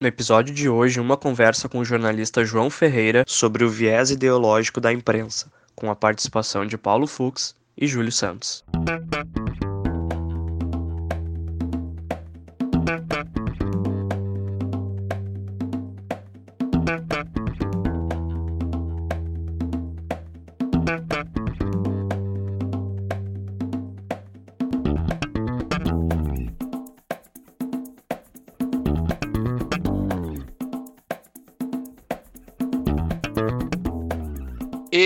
No episódio de hoje, uma conversa com o jornalista João Ferreira sobre o viés ideológico da imprensa, com a participação de Paulo Fux e Júlio Santos.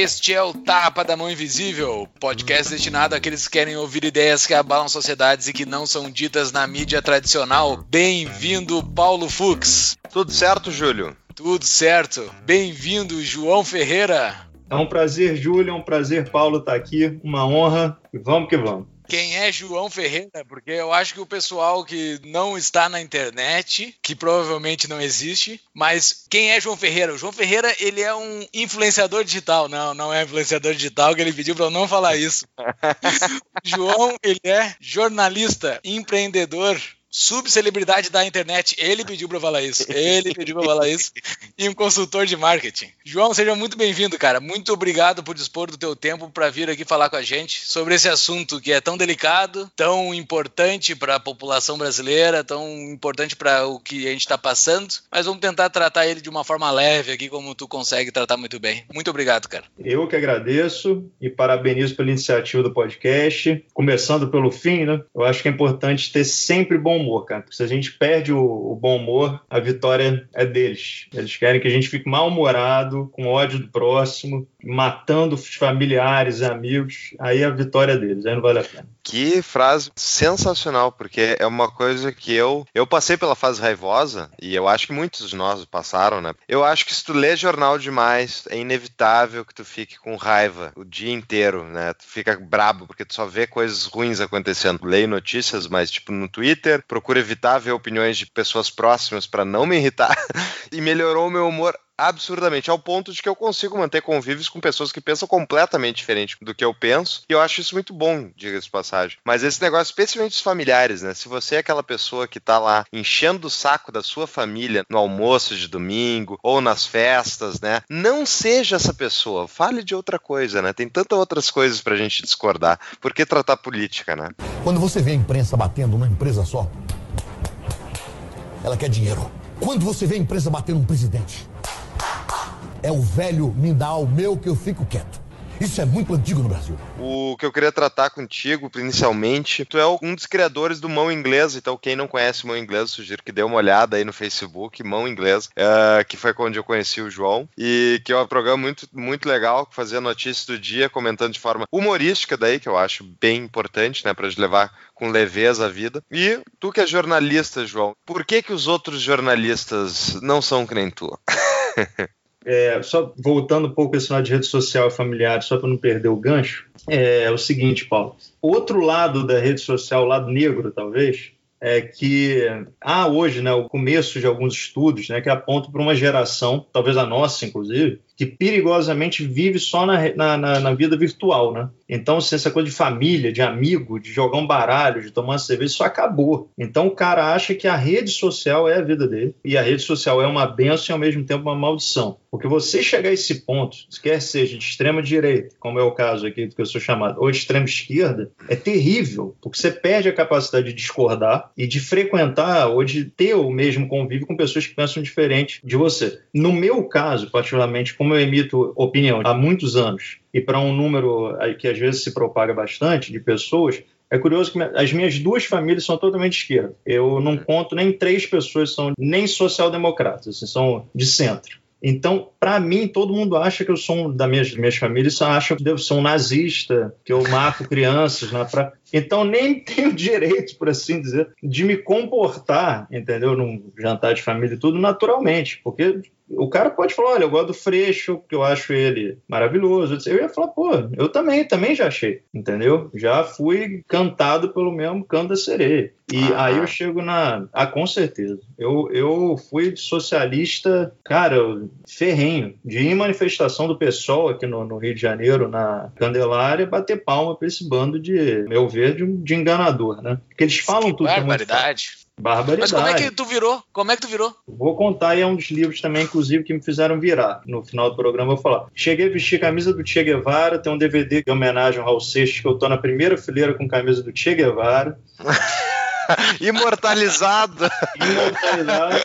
Este é o Tapa da Mão Invisível, podcast destinado àqueles que querem ouvir ideias que abalam sociedades e que não são ditas na mídia tradicional. Bem-vindo, Paulo Fux. Tudo certo, Júlio? Tudo certo. Bem-vindo, João Ferreira. É um prazer, Júlio, é um prazer, Paulo, estar aqui. Uma honra. E vamos que vamos quem é João Ferreira, porque eu acho que o pessoal que não está na internet, que provavelmente não existe, mas quem é João Ferreira? O João Ferreira, ele é um influenciador digital. Não, não é influenciador digital, que ele pediu para eu não falar isso. João, ele é jornalista, empreendedor, subcelebridade da internet. Ele pediu para falar isso. Ele pediu para falar isso. E um consultor de marketing. João, seja muito bem-vindo, cara. Muito obrigado por dispor do teu tempo para vir aqui falar com a gente sobre esse assunto que é tão delicado, tão importante para a população brasileira, tão importante para o que a gente está passando. Mas vamos tentar tratar ele de uma forma leve aqui, como tu consegue tratar muito bem. Muito obrigado, cara. Eu que agradeço e parabenizo pela iniciativa do podcast. Começando pelo fim, né? Eu acho que é importante ter sempre bom humor, cara. Porque se a gente perde o, o, bom humor, a vitória é deles. Eles querem que a gente fique mal-humorado, com ódio do próximo, matando familiares amigos. Aí a vitória é deles, aí não vale a pena. Que frase sensacional, porque é uma coisa que eu eu passei pela fase raivosa e eu acho que muitos de nós passaram, né? Eu acho que se tu lê jornal demais, é inevitável que tu fique com raiva o dia inteiro, né? Tu fica brabo porque tu só vê coisas ruins acontecendo. Leio notícias, mas tipo no Twitter, procuro evitar ver opiniões de pessoas próximas para não me irritar. e melhorou o meu humor absurdamente, ao ponto de que eu consigo manter convívios com pessoas que pensam completamente diferente do que eu penso, e eu acho isso muito bom, diga-se de passagem. Mas esse negócio, especialmente os familiares, né? Se você é aquela pessoa que tá lá enchendo o saco da sua família no almoço de domingo ou nas festas, né? Não seja essa pessoa, fale de outra coisa, né? Tem tantas outras coisas pra gente discordar. Por que tratar política, né? Quando você vê a imprensa batendo uma empresa só, ela quer dinheiro. Quando você vê a empresa batendo um presidente, é o velho me dá o meu que eu fico quieto. Isso é muito antigo no Brasil. O que eu queria tratar contigo, inicialmente, tu é um dos criadores do Mão Inglesa, então quem não conhece Mão Inglesa, sugiro que dê uma olhada aí no Facebook, Mão Inglesa, uh, que foi onde eu conheci o João, e que é um programa muito, muito legal, que fazia notícias do dia, comentando de forma humorística daí, que eu acho bem importante, né, pra gente levar com leveza a vida. E tu que é jornalista, João, por que que os outros jornalistas não são que nem tu? É, só voltando um pouco esse lado de rede social e familiar, só para não perder o gancho, é, o seguinte, Paulo. Outro lado da rede social, o lado negro, talvez, é que há hoje né, o começo de alguns estudos né, que apontam para uma geração, talvez a nossa, inclusive, que perigosamente vive só na, na, na, vida virtual, né? Então, se essa coisa de família, de amigo, de jogar um baralho, de tomar uma cerveja, isso acabou. Então, o cara acha que a rede social é a vida dele e a rede social é uma benção e, ao mesmo tempo, uma maldição. Porque você chegar a esse ponto, quer seja de extrema direita, como é o caso aqui do que eu sou chamado, ou de extrema esquerda, é terrível, porque você perde a capacidade de discordar e de frequentar ou de ter o mesmo convívio com pessoas que pensam diferente de você. No meu caso, particularmente, como eu emito opinião há muitos anos e para um número que às vezes se propaga bastante de pessoas, é curioso que as minhas duas famílias são totalmente esquerda. Eu não conto nem três pessoas são nem social-democratas, assim, são de centro. Então, para mim, todo mundo acha que eu sou um, da minhas, minhas famílias, só acham que eu sou um nazista, que eu mato crianças na praia. Então, nem tenho direito, por assim dizer, de me comportar, entendeu? Num jantar de família e tudo, naturalmente, porque o cara pode falar, olha, eu gosto do Freixo, porque eu acho ele maravilhoso. Eu ia falar, pô, eu também, também já achei, entendeu? Já fui cantado pelo mesmo canto da sereia. E ah. aí eu chego na. Ah, com certeza. Eu, eu fui socialista, cara, ferrenho. De ir em manifestação do pessoal aqui no, no, Rio de Janeiro, na Candelária, bater palma pra esse bando de, meu ver, de, de enganador, né? Porque eles falam que tudo. Barbaridade. Barbaridade. Mas como é que tu virou? Como é que tu virou? Vou contar, e é um dos livros também, inclusive, que me fizeram virar. No final do programa eu vou falar. Cheguei a vestir camisa do Che Guevara, tem um DVD de homenagem ao Raul Seixas, que eu tô na primeira fileira com camisa do Che Guevara. Imortalizado. Imortalizado.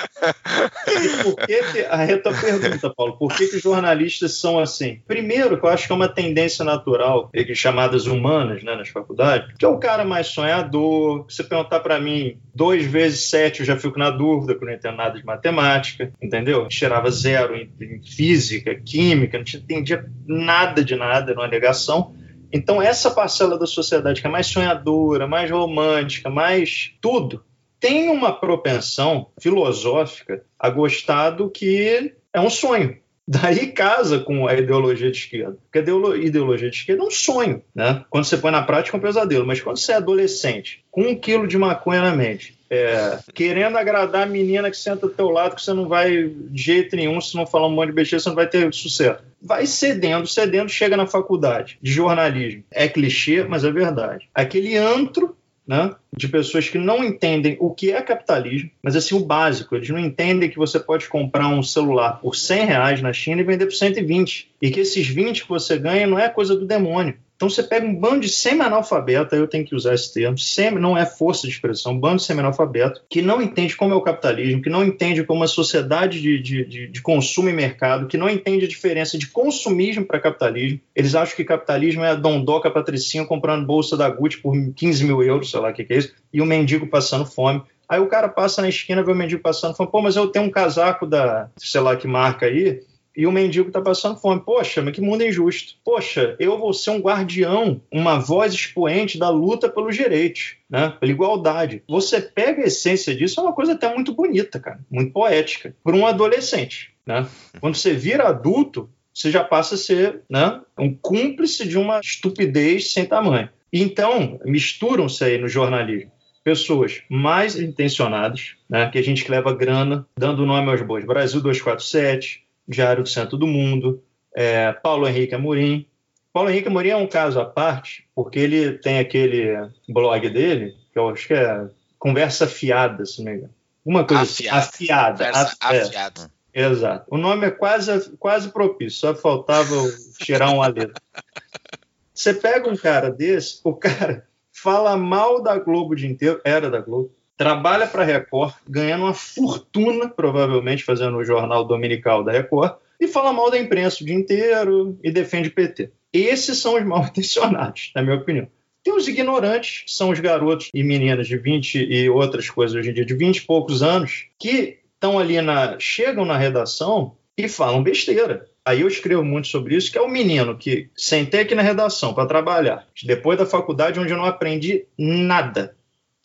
E por que, que aí a tua pergunta, Paulo, por que, que os jornalistas são assim? Primeiro, que eu acho que é uma tendência natural, chamadas humanas, né, nas faculdades, que é o cara mais sonhador. Se você perguntar para mim, dois vezes sete, eu já fico na dúvida, porque eu não entendo nada de matemática, entendeu? Tirava zero em, em física, química, não entendia nada de nada, era uma negação. Então, essa parcela da sociedade que é mais sonhadora, mais romântica, mais tudo, tem uma propensão filosófica a gostar do que é um sonho. Daí casa com a ideologia de esquerda. Porque a ideologia de esquerda é um sonho, né? Quando você põe na prática é um pesadelo. Mas quando você é adolescente, com um quilo de maconha na mente, é, querendo agradar a menina que senta do teu lado, que você não vai de jeito nenhum, se não falar um monte de besteira, você não vai ter sucesso. Vai cedendo, cedendo, chega na faculdade de jornalismo. É clichê, mas é verdade. Aquele antro né, de pessoas que não entendem o que é capitalismo, mas assim, o básico. Eles não entendem que você pode comprar um celular por 100 reais na China e vender por 120. E que esses 20 que você ganha não é coisa do demônio. Então você pega um bando de semi-analfabeto, eu tenho que usar esse termo, semi, não é força de expressão, um bando de semi-analfabeto, que não entende como é o capitalismo, que não entende como a sociedade de, de, de, de consumo e mercado, que não entende a diferença de consumismo para capitalismo. Eles acham que capitalismo é a dondoca patricinha comprando bolsa da Gucci por 15 mil euros, sei lá o que, que é isso, e o mendigo passando fome. Aí o cara passa na esquina, vê o mendigo passando fome, pô, mas eu tenho um casaco da, sei lá que marca aí, e o mendigo está passando fome. Poxa, mas que mundo injusto. Poxa, eu vou ser um guardião, uma voz expoente da luta pelos direitos, né? pela igualdade. Você pega a essência disso, é uma coisa até muito bonita, cara, muito poética, para um adolescente. Né? Quando você vira adulto, você já passa a ser né, um cúmplice de uma estupidez sem tamanho. Então, misturam-se aí no jornalismo pessoas mais intencionadas, né, que a gente leva grana, dando nome aos bois. Brasil 247, Diário do Centro do Mundo, é, Paulo Henrique Amorim. Paulo Henrique Amorim é um caso à parte, porque ele tem aquele blog dele, que eu acho que é Conversa Fiada, se não me engano. Uma coisa afiada. Assim, afiada. Conversa af, é, afiada. exato. O nome é quase, quase propício, só faltava tirar um letra. Você pega um cara desse, o cara fala mal da Globo o dia inteiro, era da Globo, trabalha para a Record, ganhando uma fortuna, provavelmente fazendo o jornal dominical da Record, e fala mal da imprensa o dia inteiro e defende PT. Esses são os mal intencionados, na minha opinião. Tem os ignorantes, que são os garotos e meninas de 20 e outras coisas hoje em dia, de 20 e poucos anos, que estão ali na. chegam na redação e falam besteira. Aí eu escrevo muito sobre isso, que é o menino que sentei aqui na redação para trabalhar, depois da faculdade, onde eu não aprendi nada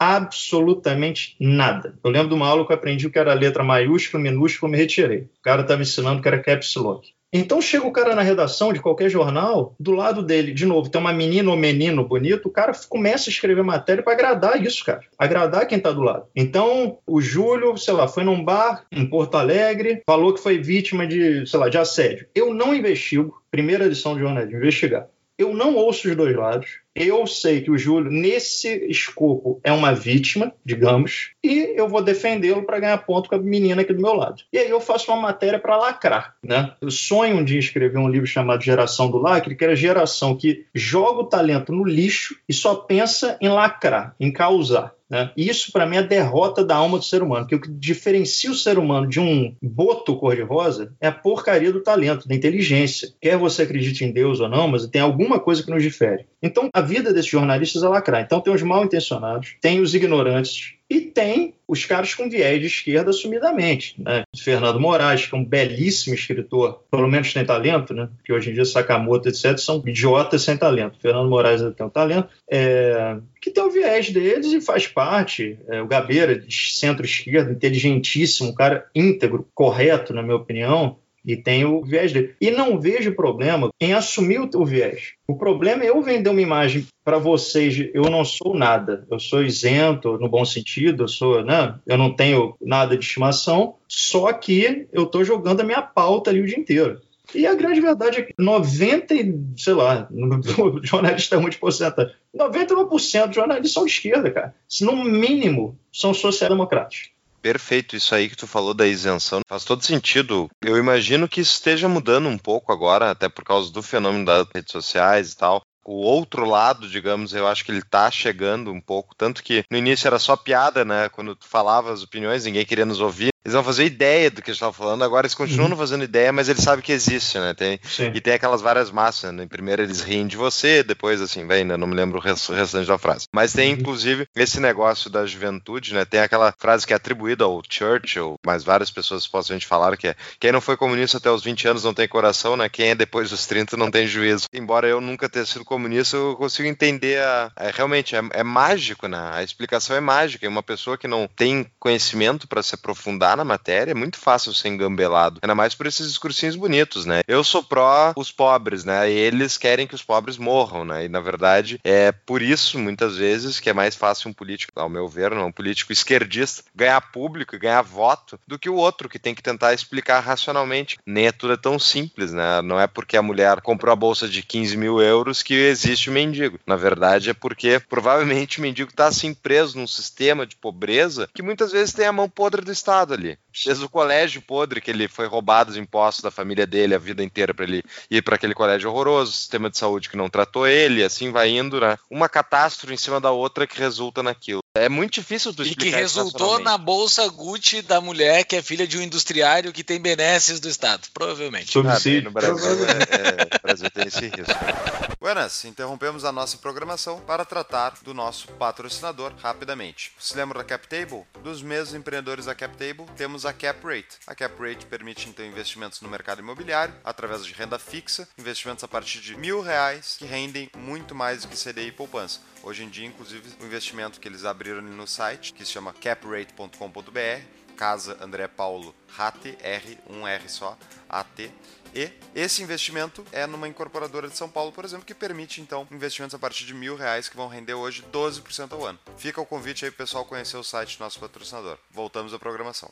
absolutamente nada. Eu lembro de uma aula que eu aprendi que era letra maiúscula, minúscula, me retirei. O cara estava ensinando que era caps lock. Então chega o cara na redação de qualquer jornal, do lado dele, de novo, tem uma menina ou menino bonito, o cara começa a escrever matéria para agradar isso, cara. Agradar quem está do lado. Então, o Júlio, sei lá, foi num bar em Porto Alegre, falou que foi vítima de, sei lá, de assédio. Eu não investigo, primeira edição de jornalismo, investigar. Eu não ouço os dois lados eu sei que o Júlio, nesse escopo, é uma vítima, digamos, e eu vou defendê-lo para ganhar ponto com a menina aqui do meu lado. E aí eu faço uma matéria para lacrar. Né? Eu sonho um dia escrever um livro chamado Geração do Lacre, que era a geração que joga o talento no lixo e só pensa em lacrar, em causar. Né? Isso, para mim, é a derrota da alma do ser humano, porque o que diferencia o ser humano de um boto cor-de-rosa é a porcaria do talento, da inteligência. Quer você acredite em Deus ou não, mas tem alguma coisa que nos difere. Então, a vida desses jornalistas é lacrar. Então, tem os mal intencionados, tem os ignorantes, e tem os caras com viés de esquerda assumidamente. Né? Fernando Moraes, que é um belíssimo escritor, pelo menos tem talento, né? porque hoje em dia Sakamoto, etc., são idiotas sem talento. Fernando Moraes tem um talento, é... que tem o viés deles e faz parte. É, o Gabeira, de centro-esquerda, inteligentíssimo, um cara íntegro, correto, na minha opinião, e tem o viés dele. E não vejo problema em assumir o, viés. O problema é eu vender uma imagem para vocês, eu não sou nada, eu sou isento, no bom sentido, eu sou, né, eu não tenho nada de estimação, só que eu estou jogando a minha pauta ali o dia inteiro. E a grande verdade é que 90, sei lá, o jornalista é muito porcentagem. 91% dos jornalistas são de esquerda, cara. Se no mínimo são social-democratas. Perfeito, isso aí que tu falou da isenção faz todo sentido. Eu imagino que esteja mudando um pouco agora, até por causa do fenômeno das redes sociais e tal o outro lado, digamos, eu acho que ele tá chegando um pouco. Tanto que no início era só piada, né? Quando tu falava as opiniões, ninguém queria nos ouvir. Eles vão fazer ideia do que a gente estava falando, agora eles continuam uhum. fazendo ideia, mas eles sabem que existe, né? Tem, e tem aquelas várias massas, né? Primeiro eles riem de você, depois assim, vem, né? Não me lembro o restante da frase. Mas tem, uhum. inclusive, esse negócio da juventude, né? Tem aquela frase que é atribuída ao Churchill, mas várias pessoas supostamente falaram que é quem não foi comunista até os 20 anos não tem coração, né? Quem é depois dos 30 não tem juízo. Embora eu nunca tenha sido comunista, eu consigo entender a, é, realmente, é, é mágico, né? A explicação é mágica. E uma pessoa que não tem conhecimento para se aprofundar na matéria, é muito fácil ser engambelado. Ainda mais por esses discursinhos bonitos, né? Eu sou pró os pobres, né? E eles querem que os pobres morram, né? E na verdade é por isso, muitas vezes, que é mais fácil um político, ao meu ver, não, um político esquerdista, ganhar público, ganhar voto, do que o outro que tem que tentar explicar racionalmente. Nem é tudo é tão simples, né? Não é porque a mulher comprou a bolsa de 15 mil euros que existe o mendigo. Na verdade, é porque provavelmente o mendigo está assim preso num sistema de pobreza que muitas vezes tem a mão podre do Estado ali ли? Fez o colégio podre, que ele foi roubado os impostos da família dele a vida inteira para ele ir para aquele colégio horroroso, sistema de saúde que não tratou ele, assim vai indo, né? Uma catástrofe em cima da outra que resulta naquilo. É muito difícil tu explicar E que resultou na bolsa Gucci da mulher que é filha de um industriário que tem benesses do Estado, provavelmente. Ah, bem, no Brasil, é, é, o Brasil tem esse risco. Buenas, interrompemos a nossa programação para tratar do nosso patrocinador rapidamente. Se lembra da CapTable? Dos mesmos empreendedores da CapTable, temos a CapRate. A CapRate permite então investimentos no mercado imobiliário através de renda fixa, investimentos a partir de mil reais que rendem muito mais do que CDI e poupança. Hoje em dia, inclusive, o investimento que eles abriram no site, que se chama caprate.com.br, Casa André Paulo RAT, R, um R só, AT. E esse investimento é numa incorporadora de São Paulo, por exemplo, que permite então investimentos a partir de mil reais que vão render hoje 12% ao ano. Fica o convite aí pro pessoal conhecer o site do nosso patrocinador. Voltamos à programação.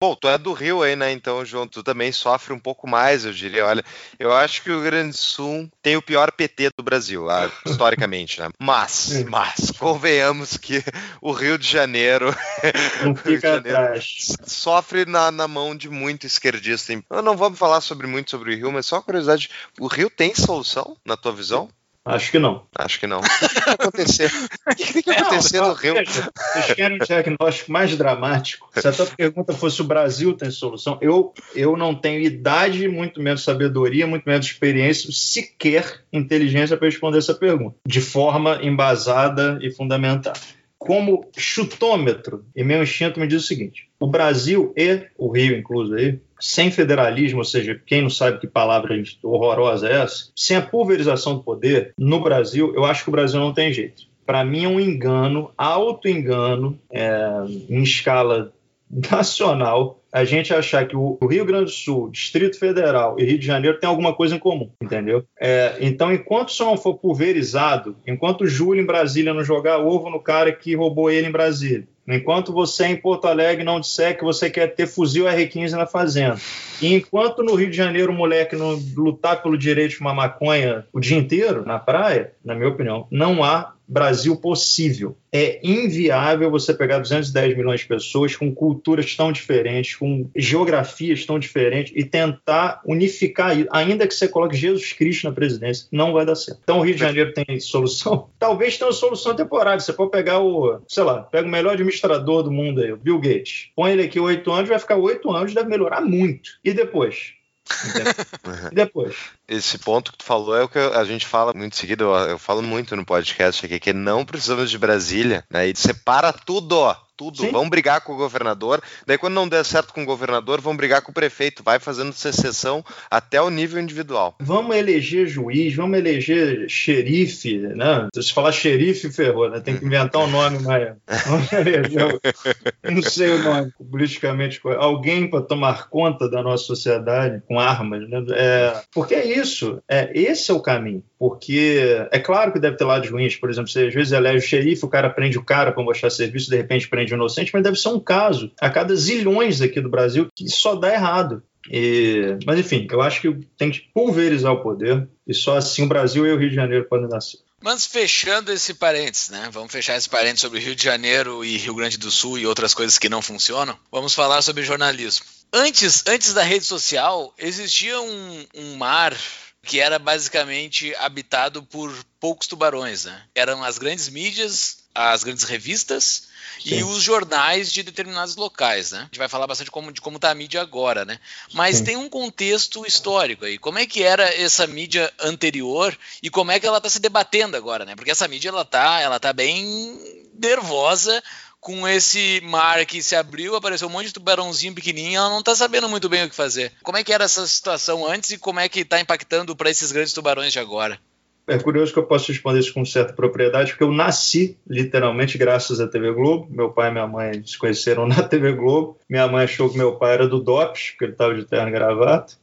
Bom, tu é do Rio aí, né? Então, João, tu também sofre um pouco mais, eu diria. Olha, eu acho que o Rio Grande Sul tem o pior PT do Brasil, ah, historicamente, né? Mas, mas, convenhamos que o Rio de Janeiro, não fica Janeiro sofre na, na mão de muito esquerdista. Não vamos falar sobre muito sobre o Rio, mas só uma curiosidade: o Rio tem solução, na tua visão? Acho que não. Acho que não. O que vai acontecer? O que vai acontecer no Rio? Vocês querem um diagnóstico mais dramático? Se a tua pergunta fosse o Brasil tem solução, eu, eu não tenho idade, muito menos sabedoria, muito menos experiência, sequer inteligência para responder essa pergunta, de forma embasada e fundamentada como chutômetro, e meu instinto me diz o seguinte: o Brasil e o Rio, incluso aí, sem federalismo, ou seja, quem não sabe que palavra horrorosa é essa, sem a pulverização do poder, no Brasil, eu acho que o Brasil não tem jeito. Para mim é um engano, auto-engano, é, em escala nacional a gente achar que o Rio Grande do Sul, Distrito Federal e Rio de Janeiro têm alguma coisa em comum, entendeu? É, então, enquanto isso não for pulverizado, enquanto o Júlio em Brasília não jogar ovo no cara que roubou ele em Brasília, enquanto você em Porto Alegre não disser que você quer ter fuzil R15 na fazenda, e enquanto no Rio de Janeiro o moleque não lutar pelo direito de fumar maconha o dia inteiro na praia, na minha opinião, não há Brasil possível. É inviável você pegar 210 milhões de pessoas com culturas tão diferentes, com geografias tão diferentes e tentar unificar, ainda que você coloque Jesus Cristo na presidência, não vai dar certo. Então o Rio de Janeiro tem solução? Talvez tenha uma solução temporária. Você pode pegar o, sei lá, pega o melhor administrador do mundo aí, o Bill Gates. Põe ele aqui oito anos, vai ficar oito anos, deve melhorar muito. E depois? e depois? Esse ponto que tu falou é o que a gente fala muito seguido, eu, eu falo muito no podcast aqui, que não precisamos de Brasília, né? E separa tudo, tudo. Sim. Vão brigar com o governador. Daí, quando não der certo com o governador, vão brigar com o prefeito. Vai fazendo secessão até o nível individual. Vamos eleger juiz, vamos eleger xerife, né? Se falar xerife, ferrou, né? Tem que inventar um nome mais. Vamos eleger, não sei o nome politicamente. Alguém para tomar conta da nossa sociedade com armas, né? É, porque é isso. É, esse é o caminho. Porque é claro que deve ter lados ruins, por exemplo, você às vezes elege o xerife, o cara prende o cara para mostrar serviço, de repente prende o inocente, mas deve ser um caso a cada zilhões aqui do Brasil que só dá errado. E, mas enfim, eu acho que tem que pulverizar o poder e só assim o Brasil e o Rio de Janeiro podem nascer. Mas fechando esse parênteses, né? Vamos fechar esse parênteses sobre Rio de Janeiro e Rio Grande do Sul e outras coisas que não funcionam. Vamos falar sobre jornalismo. Antes, antes da rede social, existia um, um mar que era basicamente habitado por poucos tubarões, né? Eram as grandes mídias, as grandes revistas Sim. e os jornais de determinados locais, né? A gente vai falar bastante como, de como está a mídia agora, né? Mas Sim. tem um contexto histórico aí. Como é que era essa mídia anterior e como é que ela está se debatendo agora, né? Porque essa mídia ela tá, ela tá bem nervosa com esse mar que se abriu, apareceu um monte de tubarãozinho pequenininho, ela não está sabendo muito bem o que fazer. Como é que era essa situação antes e como é que está impactando para esses grandes tubarões de agora? É curioso que eu posso responder isso com certa propriedade, porque eu nasci literalmente graças à TV Globo. Meu pai e minha mãe se conheceram na TV Globo. Minha mãe achou que meu pai era do DOPS, porque ele estava de terno e gravata.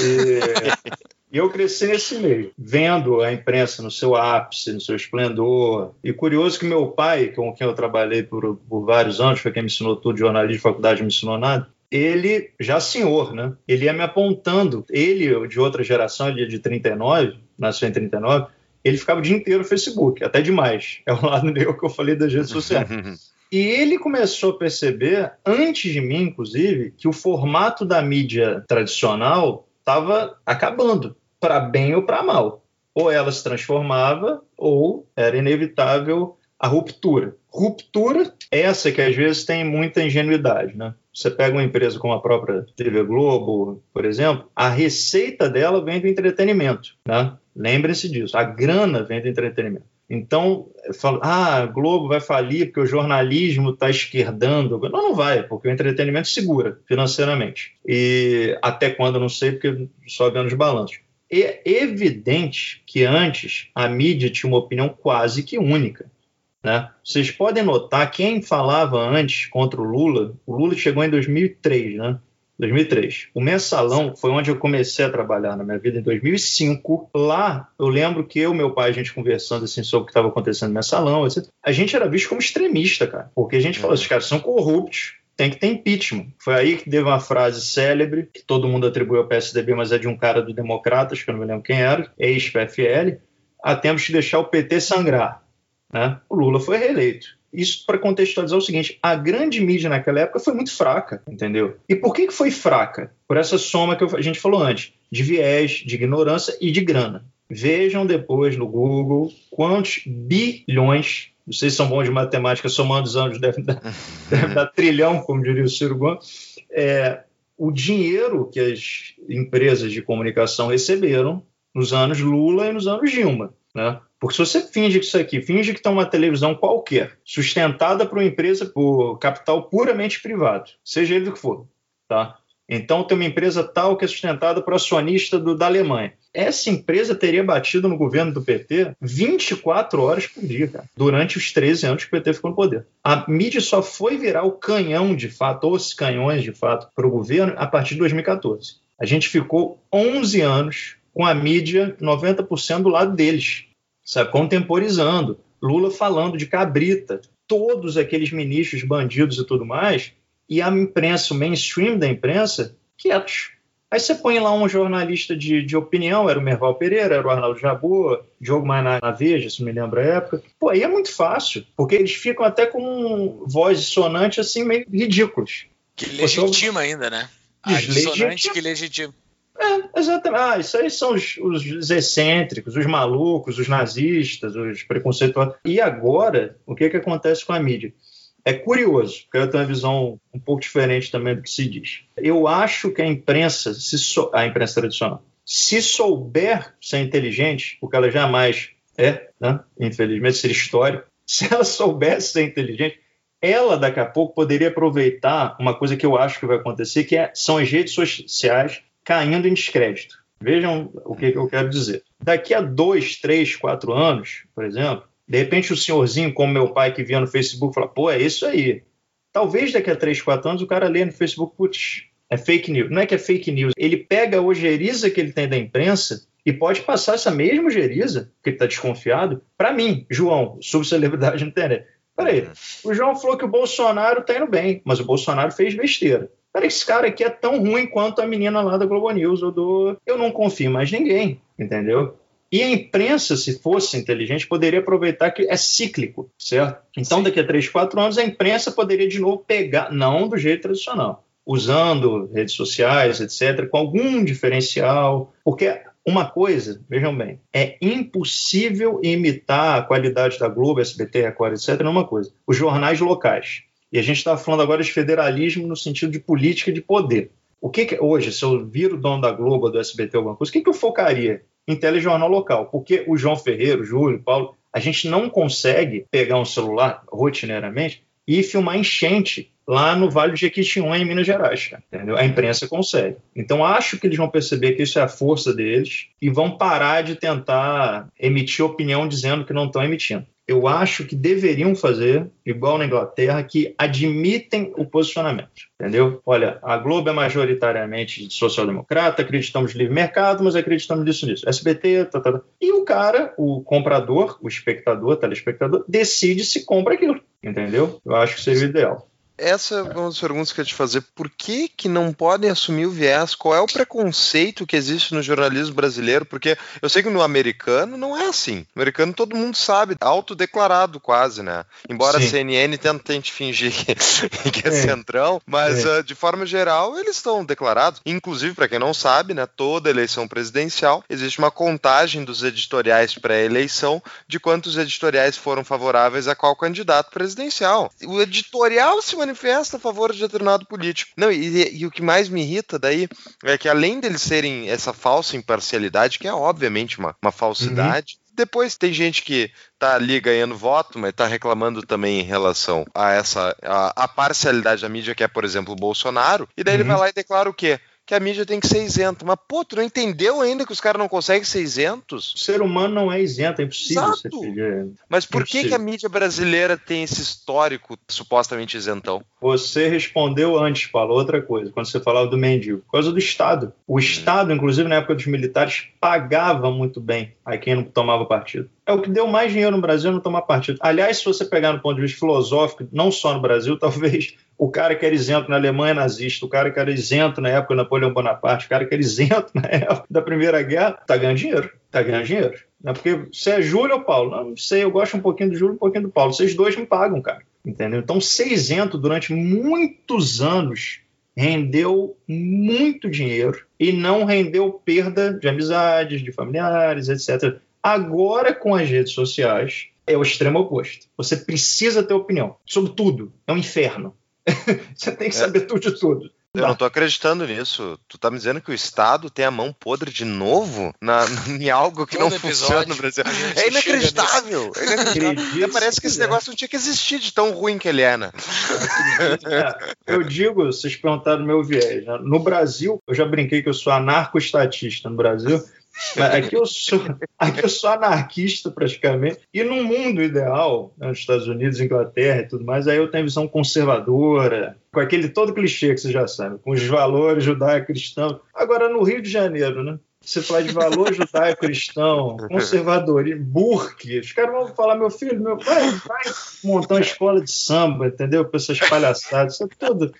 E E eu cresci nesse meio, vendo a imprensa no seu ápice, no seu esplendor. E curioso que meu pai, com quem eu trabalhei por, por vários anos, foi quem me ensinou tudo, jornalismo, faculdade me ensinou nada, ele, já senhor, né? Ele ia me apontando. Ele, de outra geração, ele de 39, nasceu em 39, ele ficava o dia inteiro no Facebook, até demais. É o lado meu que eu falei das redes sociais. E ele começou a perceber, antes de mim, inclusive, que o formato da mídia tradicional estava acabando, para bem ou para mal. Ou ela se transformava, ou era inevitável a ruptura. Ruptura, essa que às vezes tem muita ingenuidade, né? Você pega uma empresa como a própria TV Globo, por exemplo, a receita dela vem do entretenimento, né? Lembre-se disso, a grana vem do entretenimento. Então, falo, ah, a Globo vai falir porque o jornalismo está esquerdando. Não, não vai, porque o entretenimento segura financeiramente. E até quando, não sei, porque só vendo os balanços. É evidente que antes a mídia tinha uma opinião quase que única. Né? Vocês podem notar, quem falava antes contra o Lula, o Lula chegou em 2003, né? 2003. O Mensalão foi onde eu comecei a trabalhar na minha vida em 2005. Lá, eu lembro que eu e meu pai, a gente conversando assim sobre o que estava acontecendo no Mensalão, etc. a gente era visto como extremista, cara. Porque a gente falou, uhum. esses caras são corruptos, tem que ter impeachment. Foi aí que teve uma frase célebre, que todo mundo atribuiu ao PSDB, mas é de um cara do Democratas, que eu não me lembro quem era, ex-PFL. Ah, temos que deixar o PT sangrar. Né? O Lula foi reeleito. Isso para contextualizar o seguinte: a grande mídia naquela época foi muito fraca, entendeu? E por que, que foi fraca? Por essa soma que a gente falou antes, de viés, de ignorância e de grana. Vejam depois no Google quantos bilhões, não sei se são bons de matemática, somando os anos deve dar, deve dar trilhão, como diria o Ciro Gomes, é, o dinheiro que as empresas de comunicação receberam nos anos Lula e nos anos Dilma. Né? Porque se você finge que isso aqui, finge que está uma televisão qualquer, sustentada por uma empresa por capital puramente privado, seja ele do que for, tá? Então tem uma empresa tal que é sustentada por acionista do, da Alemanha. Essa empresa teria batido no governo do PT 24 horas por dia, cara, durante os 13 anos que o PT ficou no poder. A mídia só foi virar o canhão de fato, ou os canhões de fato, para o governo a partir de 2014. A gente ficou 11 anos com a mídia 90% do lado deles sabe, contemporizando. Lula falando de cabrita, todos aqueles ministros bandidos e tudo mais, e a imprensa, o mainstream da imprensa, quietos. Aí você põe lá um jornalista de, de opinião, era o Merval Pereira, era o Arnaldo Jabor, Diogo Maná na Veja, se me lembra a época. Pô, aí é muito fácil, porque eles ficam até com voz dissonante assim, meio ridículos. Que legitima ainda, né? A dissonante que legitima. É, exatamente. Ah, isso aí são os, os, excêntricos, os malucos, os nazistas, os preconceituosos. E agora, o que, que acontece com a mídia? É curioso, porque eu tenho uma visão um pouco diferente também do que se diz. Eu acho que a imprensa, se so... a imprensa tradicional, se souber ser inteligente, o que ela jamais é, né? infelizmente seria histórico, se ela soubesse ser inteligente, ela daqui a pouco poderia aproveitar uma coisa que eu acho que vai acontecer, que é, são as redes sociais caindo em descrédito. Vejam o que, que eu quero dizer. Daqui a dois, três, quatro anos, por exemplo, de repente o senhorzinho, como meu pai que via no Facebook, fala: pô, é isso aí. Talvez daqui a três, quatro anos o cara lê no Facebook, putz, é fake news. Não é que é fake news. Ele pega a ojeriza que ele tem da imprensa e pode passar essa mesma ojeriza, que ele está desconfiado, para mim, João, subcelebridade na internet. Peraí, o João falou que o Bolsonaro está indo bem, mas o Bolsonaro fez besteira. Cara, esse cara aqui é tão ruim quanto a menina lá da Globo News ou do. Eu não confio mais ninguém, entendeu? E a imprensa, se fosse inteligente, poderia aproveitar que é cíclico, certo? Então, Sim. daqui a três, quatro anos, a imprensa poderia de novo pegar, não do jeito tradicional, usando redes sociais, etc., com algum diferencial, porque uma coisa, vejam bem, é impossível imitar a qualidade da Globo, SBT, Record, etc., numa coisa. Os jornais locais. E a gente está falando agora de federalismo no sentido de política de poder. O que, que hoje, se eu vir o dono da Globo, do SBT, alguma coisa, o que, que eu focaria? Em telejornal local. Porque o João Ferreira, o Júlio, o Paulo, a gente não consegue pegar um celular rotineiramente e filmar enchente lá no Vale de Jequitinhonha, em Minas Gerais. Entendeu? A imprensa consegue. Então, acho que eles vão perceber que isso é a força deles e vão parar de tentar emitir opinião dizendo que não estão emitindo eu acho que deveriam fazer, igual na Inglaterra, que admitem o posicionamento, entendeu? Olha, a Globo é majoritariamente social-democrata, acreditamos no livre mercado, mas acreditamos nisso, nisso. SBT, tá, tá, tá. E o cara, o comprador, o espectador, telespectador, decide se compra aquilo, entendeu? Eu acho que seria o ideal essa é uma das perguntas que eu ia te fazer. Por que, que não podem assumir o viés? Qual é o preconceito que existe no jornalismo brasileiro? Porque eu sei que no americano não é assim. No americano todo mundo sabe, autodeclarado quase, né? Embora Sim. a CNN tente fingir que é, é centrão, mas é. Uh, de forma geral eles estão declarados. Inclusive, para quem não sabe, né, toda eleição presidencial existe uma contagem dos editoriais pré-eleição de quantos editoriais foram favoráveis a qual candidato presidencial. O editorial se manifesta a favor de determinado político. Não, e, e, o que mais me irrita daí é que além deles serem essa falsa imparcialidade, que é obviamente uma, uma falsidade, uhum. Depois tem gente que tá ali ganhando voto, mas tá reclamando também em relação a essa a, a parcialidade da mídia, que é, por exemplo, o Bolsonaro, e daí uhum. ele vai lá e declara o quê? Que a mídia tem que ser isenta. Mas, pô, tu não entendeu ainda que os caras não conseguem ser isentos? O ser humano não é isento, é impossível Exato. ser Mas por é que, que a mídia brasileira tem esse histórico supostamente isentão? Você respondeu antes, Paulo, outra coisa, quando você falava do mendigo. Por causa do Estado. O hum. Estado, inclusive na época dos militares, pagava muito bem a quem não tomava partido. É o que deu mais dinheiro no Brasil não tomar partido. Aliás, se você pegar no ponto de vista filosófico, não só no Brasil, talvez o cara que era isento na Alemanha nazista, o cara que era isento na época do Napoleão Bonaparte, o cara que era isento na época da Primeira Guerra, tá ganhando dinheiro, tá ganhando dinheiro. Não é porque você é Júlio ou Paulo? Não, não sei, eu gosto um pouquinho do Júlio, um pouquinho do Paulo. Vocês dois me pagam, cara. Entendeu? Então, ser isento durante muitos anos rendeu muito dinheiro e não rendeu perda de amizades, de familiares, etc. Agora, com as redes sociais, é o extremo oposto. Você precisa ter opinião sobre tudo. É um inferno. você tem que é. saber é. tudo de tudo. Eu não tô acreditando nisso. Tu tá me dizendo que o Estado tem a mão podre de novo na, em algo que Todo não funciona no Brasil. É inacreditável. É inacreditável. Parece que esse negócio não tinha que existir de tão ruim que ele é, né? É, eu digo, vocês perguntaram meu viés. Né? No Brasil, eu já brinquei que eu sou anarco-estatista no Brasil. Aqui eu, sou, aqui eu sou anarquista praticamente. E no mundo ideal, né, nos Estados Unidos, Inglaterra e tudo mais, aí eu tenho visão conservadora, com aquele todo clichê que você já sabe, com os valores judaico-cristãos. Agora, no Rio de Janeiro, né? Você fala de valor judaico-cristão, conservadorismo, burque. Os caras vão falar, meu filho, meu pai, vai montar uma escola de samba, entendeu? Com essas palhaçadas, isso é tudo.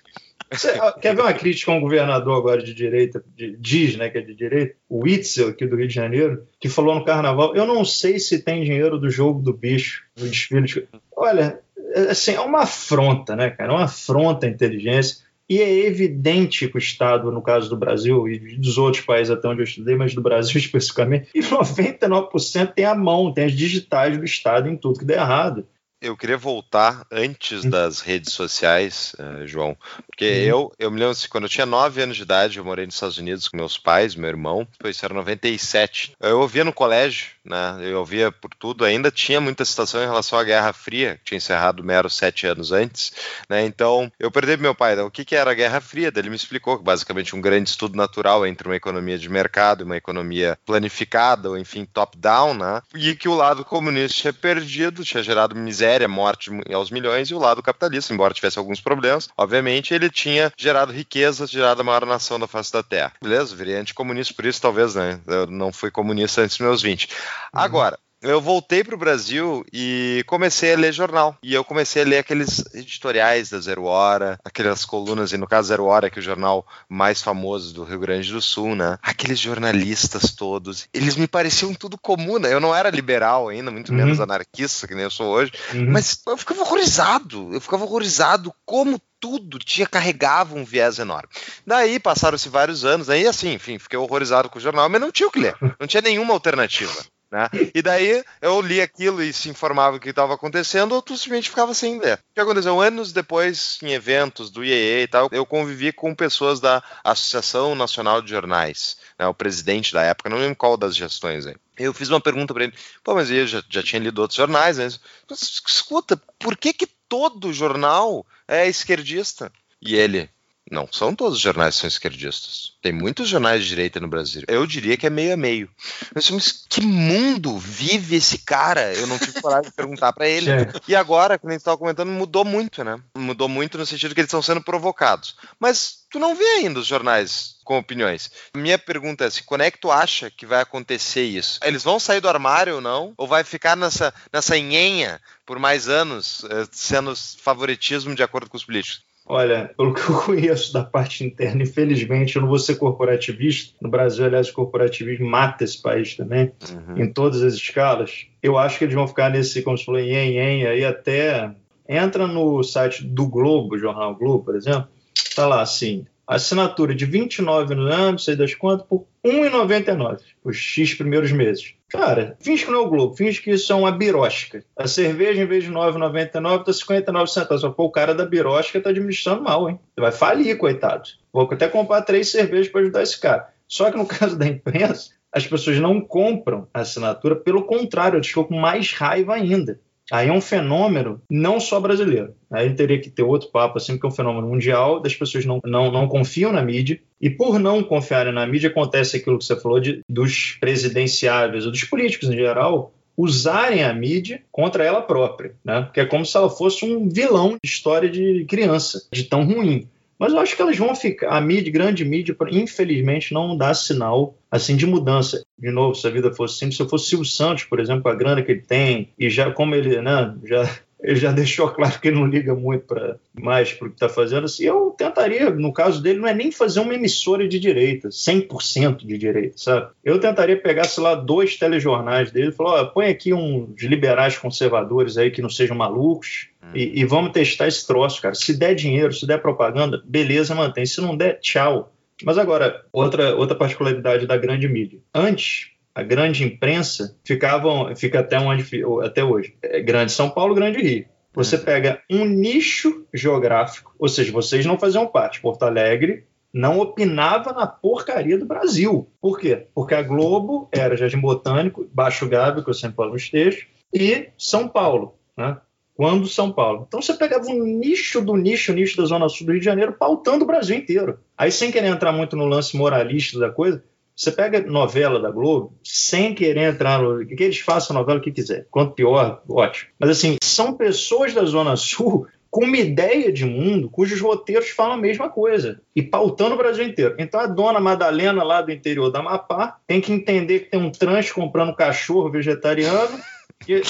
Quer ver uma crítica a um governador agora de direita, de, diz né, que é de direita, o Witzel, aqui do Rio de Janeiro, que falou no carnaval: eu não sei se tem dinheiro do jogo do bicho, no desfile. De... Olha, é, assim, é uma afronta, né, cara? É uma afronta à inteligência. E é evidente que o Estado, no caso do Brasil e dos outros países até onde eu estudei, mas do Brasil especificamente, e 99% tem a mão, tem as digitais do Estado em tudo que der errado eu queria voltar antes hum. das redes sociais, uh, João, porque uhum. eu, eu me lembro assim, quando eu tinha 9 anos de idade, eu morei nos Estados Unidos com meus pais, meu irmão, foi isso era 97. Eu ouvia no colégio, né? Eu ouvia por tudo, ainda tinha muita citação em relação à Guerra Fria, que tinha encerrado mero sete anos antes, né? Então, eu perdi meu pai, então, o que, que era a Guerra Fria? Ele me explicou que basicamente um grande estudo natural entre uma economia de mercado e uma economia planificada, ou enfim, top-down, né? E que o lado comunista tinha perdido, tinha gerado miséria miséria, morte aos milhões, e o lado capitalista, embora tivesse alguns problemas, obviamente ele tinha gerado riqueza, gerado a maior nação da face da Terra. Beleza? Virei anticomunista por isso, talvez, né? Eu não fui comunista antes dos meus 20. Uhum. Agora, eu voltei para o Brasil e comecei a ler jornal. E eu comecei a ler aqueles editoriais da Zero Hora, aquelas colunas, e no caso Zero Hora, que é o jornal mais famoso do Rio Grande do Sul, né? Aqueles jornalistas todos, eles me pareciam tudo comum, né? Eu não era liberal ainda, muito uhum. menos anarquista, que nem eu sou hoje, uhum. mas eu ficava horrorizado, eu ficava horrorizado como tudo tinha carregava um viés enorme. Daí passaram-se vários anos, aí assim, enfim, fiquei horrorizado com o jornal, mas não tinha o que ler, não tinha nenhuma alternativa. Né? E daí eu li aquilo e se informava o que estava acontecendo, ou tu simplesmente ficava sem ler. O que aconteceu? Anos depois, em eventos do IEE e tal, eu convivi com pessoas da Associação Nacional de Jornais, né? o presidente da época, não lembro qual das gestões aí. Eu fiz uma pergunta para ele, pô, mas eu já, já tinha lido outros jornais, né? Escuta, por que que todo jornal é esquerdista? E ele, não são todos os jornais que são esquerdistas. Tem muitos jornais de direita no Brasil. Eu diria que é meio a meio. Mas, mas que mundo vive esse cara? Eu não tive coragem de perguntar para ele. E agora, como a gente estava comentando, mudou muito, né? Mudou muito no sentido que eles estão sendo provocados. Mas tu não vê ainda os jornais com opiniões. Minha pergunta é: assim, quando é que tu acha que vai acontecer isso? Eles vão sair do armário ou não? Ou vai ficar nessa, nessa enhenha por mais anos, eh, sendo favoritismo de acordo com os políticos? Olha, pelo que eu conheço da parte interna, infelizmente eu não vou ser corporativista. No Brasil, aliás, o corporativismo mata esse país também, uhum. em todas as escalas. Eu acho que eles vão ficar nesse, como você falou, em em aí até. Entra no site do Globo, Jornal Globo, por exemplo, tá lá assim: assinatura de 29 anos, sei das quantas, por R$ 1,99, os X primeiros meses. Cara, finge que não é o Globo, finge que isso é uma birosca. A cerveja, em vez de R$ 9,99, tá 59 centavos. Pô, o cara da birosca tá administrando mal, hein? Vai falir, coitado. Vou até comprar três cervejas para ajudar esse cara. Só que no caso da imprensa, as pessoas não compram a assinatura, pelo contrário, eles ficam com mais raiva ainda. Aí é um fenômeno não só brasileiro. Aí teria que ter outro papo, assim, que é um fenômeno mundial, das pessoas não, não, não confiam na mídia, e por não confiarem na mídia, acontece aquilo que você falou de, dos presidenciáveis, ou dos políticos em geral, usarem a mídia contra ela própria, né? Porque é como se ela fosse um vilão de história de criança, de tão ruim. Mas eu acho que elas vão ficar. A mídia, grande mídia, infelizmente, não dá sinal assim de mudança. De novo, se a vida fosse assim, se eu fosse Silvio Santos, por exemplo, com a grana que ele tem, e já como ele, né, já ele já deixou claro que ele não liga muito para mais para o que está fazendo. Assim, eu tentaria, no caso dele, não é nem fazer uma emissora de direita, 100% de direita, sabe? Eu tentaria pegar, sei lá, dois telejornais dele e falar: põe aqui uns liberais conservadores aí que não sejam malucos e, e vamos testar esse troço, cara. Se der dinheiro, se der propaganda, beleza, mantém. Se não der, tchau. Mas agora, outra, outra particularidade da grande mídia. Antes, a grande imprensa ficavam, fica até, onde, até hoje. É grande São Paulo, Grande Rio. Você uhum. pega um nicho geográfico, ou seja, vocês não faziam parte. Porto Alegre não opinava na porcaria do Brasil. Por quê? Porque a Globo era Jardim Botânico, Baixo Gávea, que eu sempre falo nos textos, e São Paulo. Né? Quando São Paulo. Então você pegava um nicho do nicho, nicho da Zona Sul do Rio de Janeiro, pautando o Brasil inteiro. Aí, sem querer entrar muito no lance moralista da coisa, você pega novela da Globo, sem querer entrar no. Que eles façam a novela que quiser. Quanto pior, ótimo. Mas assim, são pessoas da Zona Sul com uma ideia de mundo cujos roteiros falam a mesma coisa e pautando o Brasil inteiro. Então a dona Madalena, lá do interior da Amapá, tem que entender que tem um trans comprando cachorro vegetariano. E,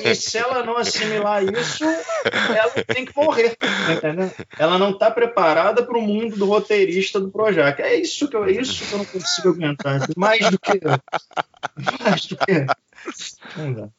e se ela não assimilar isso, ela tem que morrer. Entendeu? Ela não está preparada para o mundo do roteirista do Projac. É isso que eu, é isso que eu não consigo aguentar. Mais do que. Mais do que.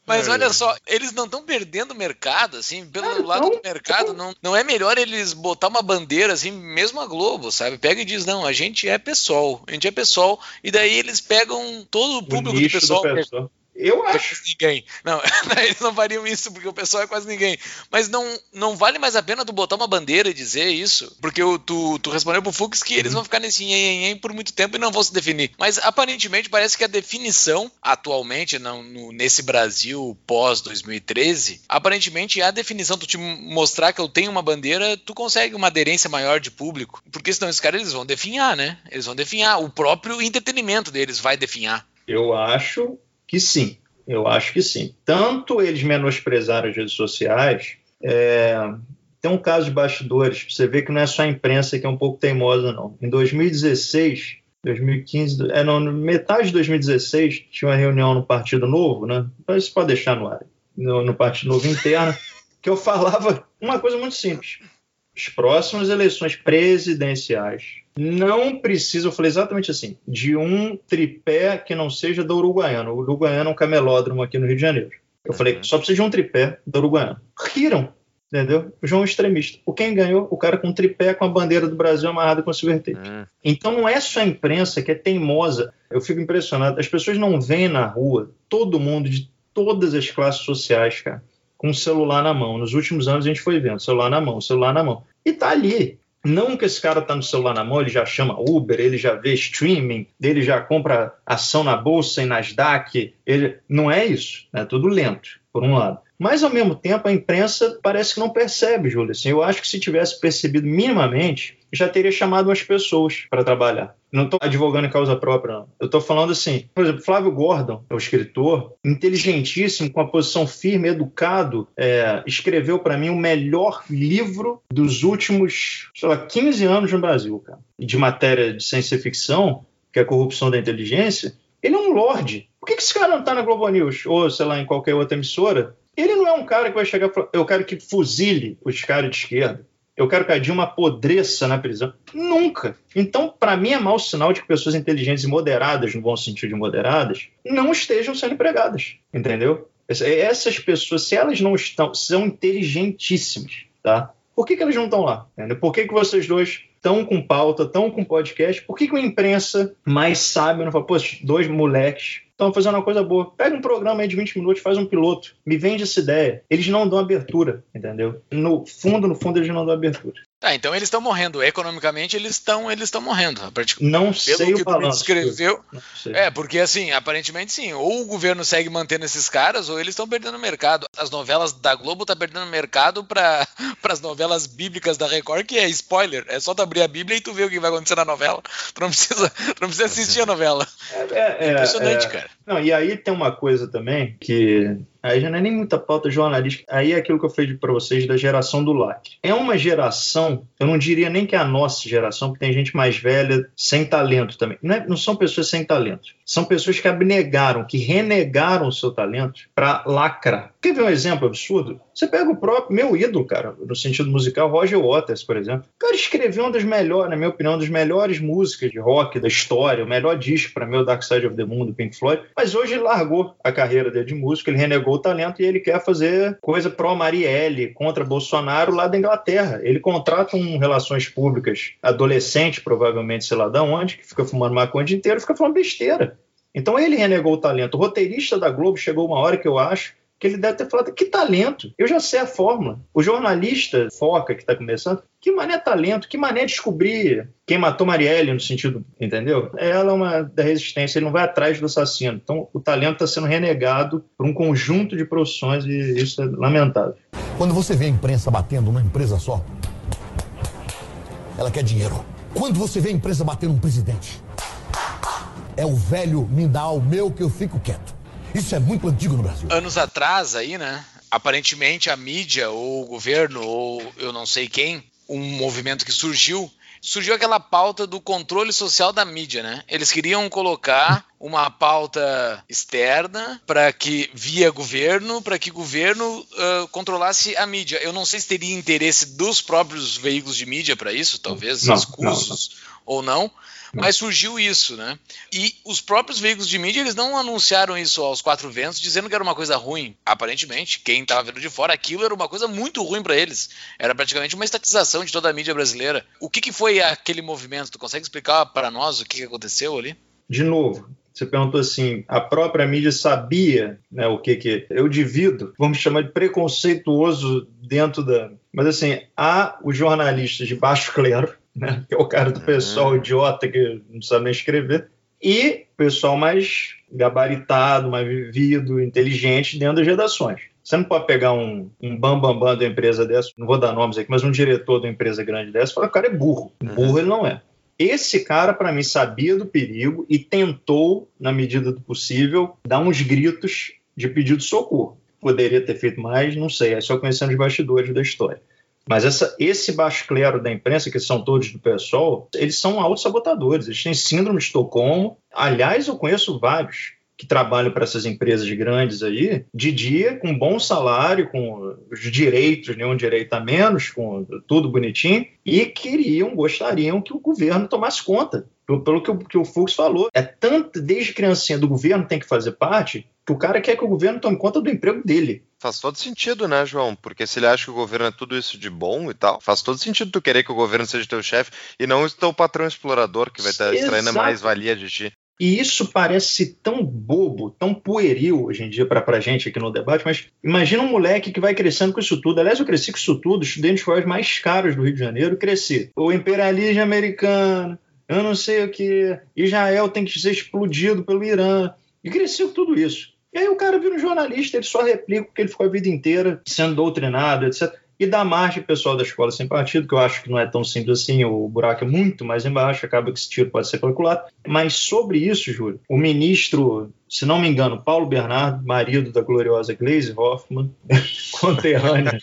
Mas olha só, eles não estão perdendo mercado, assim, pelo é, lado não, do mercado, não, não é melhor eles botar uma bandeira, assim, mesmo a Globo, sabe? Pega e diz, não, a gente é pessoal, a gente é pessoal, e daí eles pegam todo o público o do pessoal. Do pessoal. Eu acho. Ninguém. Não, eles não fariam isso porque o pessoal é quase ninguém. Mas não, não vale mais a pena tu botar uma bandeira e dizer isso, porque o, tu, tu respondeu pro Fux que eles vão ficar nesse nhen, por muito tempo e não vão se definir. Mas aparentemente parece que a definição atualmente não, no, nesse Brasil pós 2013, aparentemente a definição tu te mostrar que eu tenho uma bandeira, tu consegue uma aderência maior de público, porque senão esses caras eles vão definhar, né? Eles vão definhar, o próprio entretenimento deles vai definhar. Eu acho que sim, eu acho que sim. Tanto eles menosprezaram as redes sociais, é, tem um caso de bastidores, você vê que não é só a imprensa que é um pouco teimosa, não. Em 2016, 2015, é, não, metade de 2016, tinha uma reunião no Partido Novo, né? Então isso pode deixar no ar, no, no Partido Novo interno, que eu falava uma coisa muito simples. As próximas eleições presidenciais não precisam, eu falei exatamente assim, de um tripé que não seja da Uruguaiana. O Uruguaiana é um camelódromo aqui no Rio de Janeiro. Eu falei, uhum. só precisa de um tripé da Uruguaiana. Riram, entendeu? O João é extremista. O quem ganhou? O cara com tripé com a bandeira do Brasil amarrada com silver tape. Uhum. Então não é só a imprensa que é teimosa. Eu fico impressionado. As pessoas não veem na rua todo mundo de todas as classes sociais, cara, com o celular na mão. Nos últimos anos a gente foi vendo celular na mão, celular na mão. E tá ali. Não que esse cara tá no celular na mão, ele já chama Uber, ele já vê streaming, ele já compra ação na bolsa e Nasdaq. Ele não é isso, é tudo lento, por um lado. Mas, ao mesmo tempo, a imprensa parece que não percebe, Júlio. Assim, eu acho que se tivesse percebido minimamente, já teria chamado umas pessoas para trabalhar. Não estou advogando em causa própria, não. Eu estou falando assim, por exemplo, Flávio Gordon, é o escritor, inteligentíssimo, com a posição firme, educado, é, escreveu para mim o melhor livro dos últimos, sei lá, 15 anos no Brasil, cara. De matéria de ciência ficção, que é a corrupção da inteligência. Ele é um lorde. Por que, que esse cara não está na Globo News? Ou, sei lá, em qualquer outra emissora? Ele não é um cara que vai chegar e falar, eu quero que fuzile os caras de esquerda. Eu quero que a Dilma apodreça na prisão. Nunca. Então, para mim, é mau sinal de que pessoas inteligentes e moderadas, no bom sentido de moderadas, não estejam sendo empregadas. Entendeu? Essas pessoas, se elas não estão, são inteligentíssimas, tá? Por que, que elas não estão lá? Entendeu? Por que, que vocês dois estão com pauta, estão com podcast? Por que, que a imprensa mais sabe não fala, pô, dois moleques estão fazendo uma coisa boa. Pega um programa aí de 20 minutos, faz um piloto, me vende essa ideia. Eles não dão abertura, entendeu? No fundo, no fundo, eles não dão abertura. Tá, então eles estão morrendo. Economicamente, eles estão eles estão morrendo. Não sei Pelo que o balanço. descreveu. É, porque assim, aparentemente sim. Ou o governo segue mantendo esses caras, ou eles estão perdendo mercado. As novelas da Globo estão tá perdendo mercado para as novelas bíblicas da Record, que é spoiler. É só tu abrir a Bíblia e tu ver o que vai acontecer na novela. Tu não precisa, tu não precisa assistir a novela. É, é, é impressionante, é, cara. Não, e aí tem uma coisa também que Aí já não é nem muita pauta jornalística. Aí é aquilo que eu falei para vocês da geração do lacre. É uma geração, eu não diria nem que é a nossa geração, porque tem gente mais velha, sem talento também. Não, é, não são pessoas sem talento. São pessoas que abnegaram, que renegaram o seu talento para lacrar. Quer ver um exemplo absurdo? Você pega o próprio meu ídolo, cara, no sentido musical, Roger Waters, por exemplo. O cara escreveu uma das melhores, na minha opinião, uma das melhores músicas de rock da história, o melhor disco para mim, o Dark Side of the Moon, do Pink Floyd. Mas hoje ele largou a carreira dele de músico, ele renegou o talento e ele quer fazer coisa pró Marielle, contra Bolsonaro lá da Inglaterra. Ele contrata um relações públicas adolescente, provavelmente, sei lá de onde, que fica fumando maconha o dia inteiro fica falando besteira. Então ele renegou o talento. O roteirista da Globo chegou uma hora que eu acho que ele deve ter falado: que talento, eu já sei a fórmula. O jornalista foca que está começando, que mané talento, que mané descobrir quem matou Marielle, no sentido, entendeu? Ela é uma da resistência, ele não vai atrás do assassino. Então o talento está sendo renegado por um conjunto de profissões e isso é lamentável. Quando você vê a imprensa batendo uma empresa só, ela quer dinheiro. Quando você vê a imprensa batendo um presidente, é o velho me dá o meu que eu fico quieto. Isso é muito antigo no Brasil. Anos atrás aí, né? Aparentemente a mídia ou o governo ou eu não sei quem, um movimento que surgiu surgiu aquela pauta do controle social da mídia, né? Eles queriam colocar uma pauta externa para que via governo, para que governo uh, controlasse a mídia. Eu não sei se teria interesse dos próprios veículos de mídia para isso, talvez não, escusos não, não. ou não, mas surgiu isso, né? E os próprios veículos de mídia, eles não anunciaram isso aos quatro ventos, dizendo que era uma coisa ruim. Aparentemente, quem estava vendo de fora, aquilo era uma coisa muito ruim para eles. Era praticamente uma estatização de toda a mídia brasileira. O que, que foi aquele movimento? Tu consegue explicar para nós o que, que aconteceu ali? De novo, você perguntou assim, a própria mídia sabia né, o que que eu divido, vamos chamar de preconceituoso dentro da, mas assim há os jornalistas de baixo clero né? que é o cara do pessoal uhum. idiota que não sabe nem escrever, e pessoal mais gabaritado, mais vivido, inteligente dentro das redações. Você não pode pegar um, um bambambam bam, bam da empresa dessa, não vou dar nomes aqui, mas um diretor da empresa grande dessa, e falar, o cara é burro. Uhum. Burro ele não é. Esse cara, para mim, sabia do perigo e tentou, na medida do possível, dar uns gritos de pedido de socorro. Poderia ter feito mais, não sei, é só conhecendo os bastidores da história. Mas essa, esse baixo clero da imprensa, que são todos do PSOL, eles são autossabotadores, eles têm síndrome de Estocolmo. Aliás, eu conheço vários que trabalham para essas empresas grandes aí, de dia, com bom salário, com os direitos, nenhum direito a menos, com tudo bonitinho, e queriam, gostariam que o governo tomasse conta. Pelo que o, que o Fux falou, é tanto, desde criancinha do governo tem que fazer parte, que o cara quer que o governo tome conta do emprego dele. Faz todo sentido, né, João? Porque se ele acha que o governo é tudo isso de bom e tal, faz todo sentido tu querer que o governo seja teu chefe e não o teu patrão explorador que vai estar extraindo mais valia de ti. E isso parece tão bobo, tão pueril hoje em dia para a gente aqui no debate, mas imagina um moleque que vai crescendo com isso tudo. Aliás, eu cresci com isso tudo, estudei nos colégios mais caros do Rio de Janeiro, cresci. O imperialismo americano, eu não sei o que, Israel tem que ser explodido pelo Irã. E cresci com tudo isso. E aí o cara vira um jornalista, ele só replica o que ele ficou a vida inteira sendo doutrinado, etc e dá margem pessoal da escola sem partido, que eu acho que não é tão simples assim, o buraco é muito mais embaixo, acaba que esse tiro pode ser calculado. Mas sobre isso, Júlio, o ministro, se não me engano, Paulo Bernardo, marido da gloriosa Glaze Hoffman, conterrânea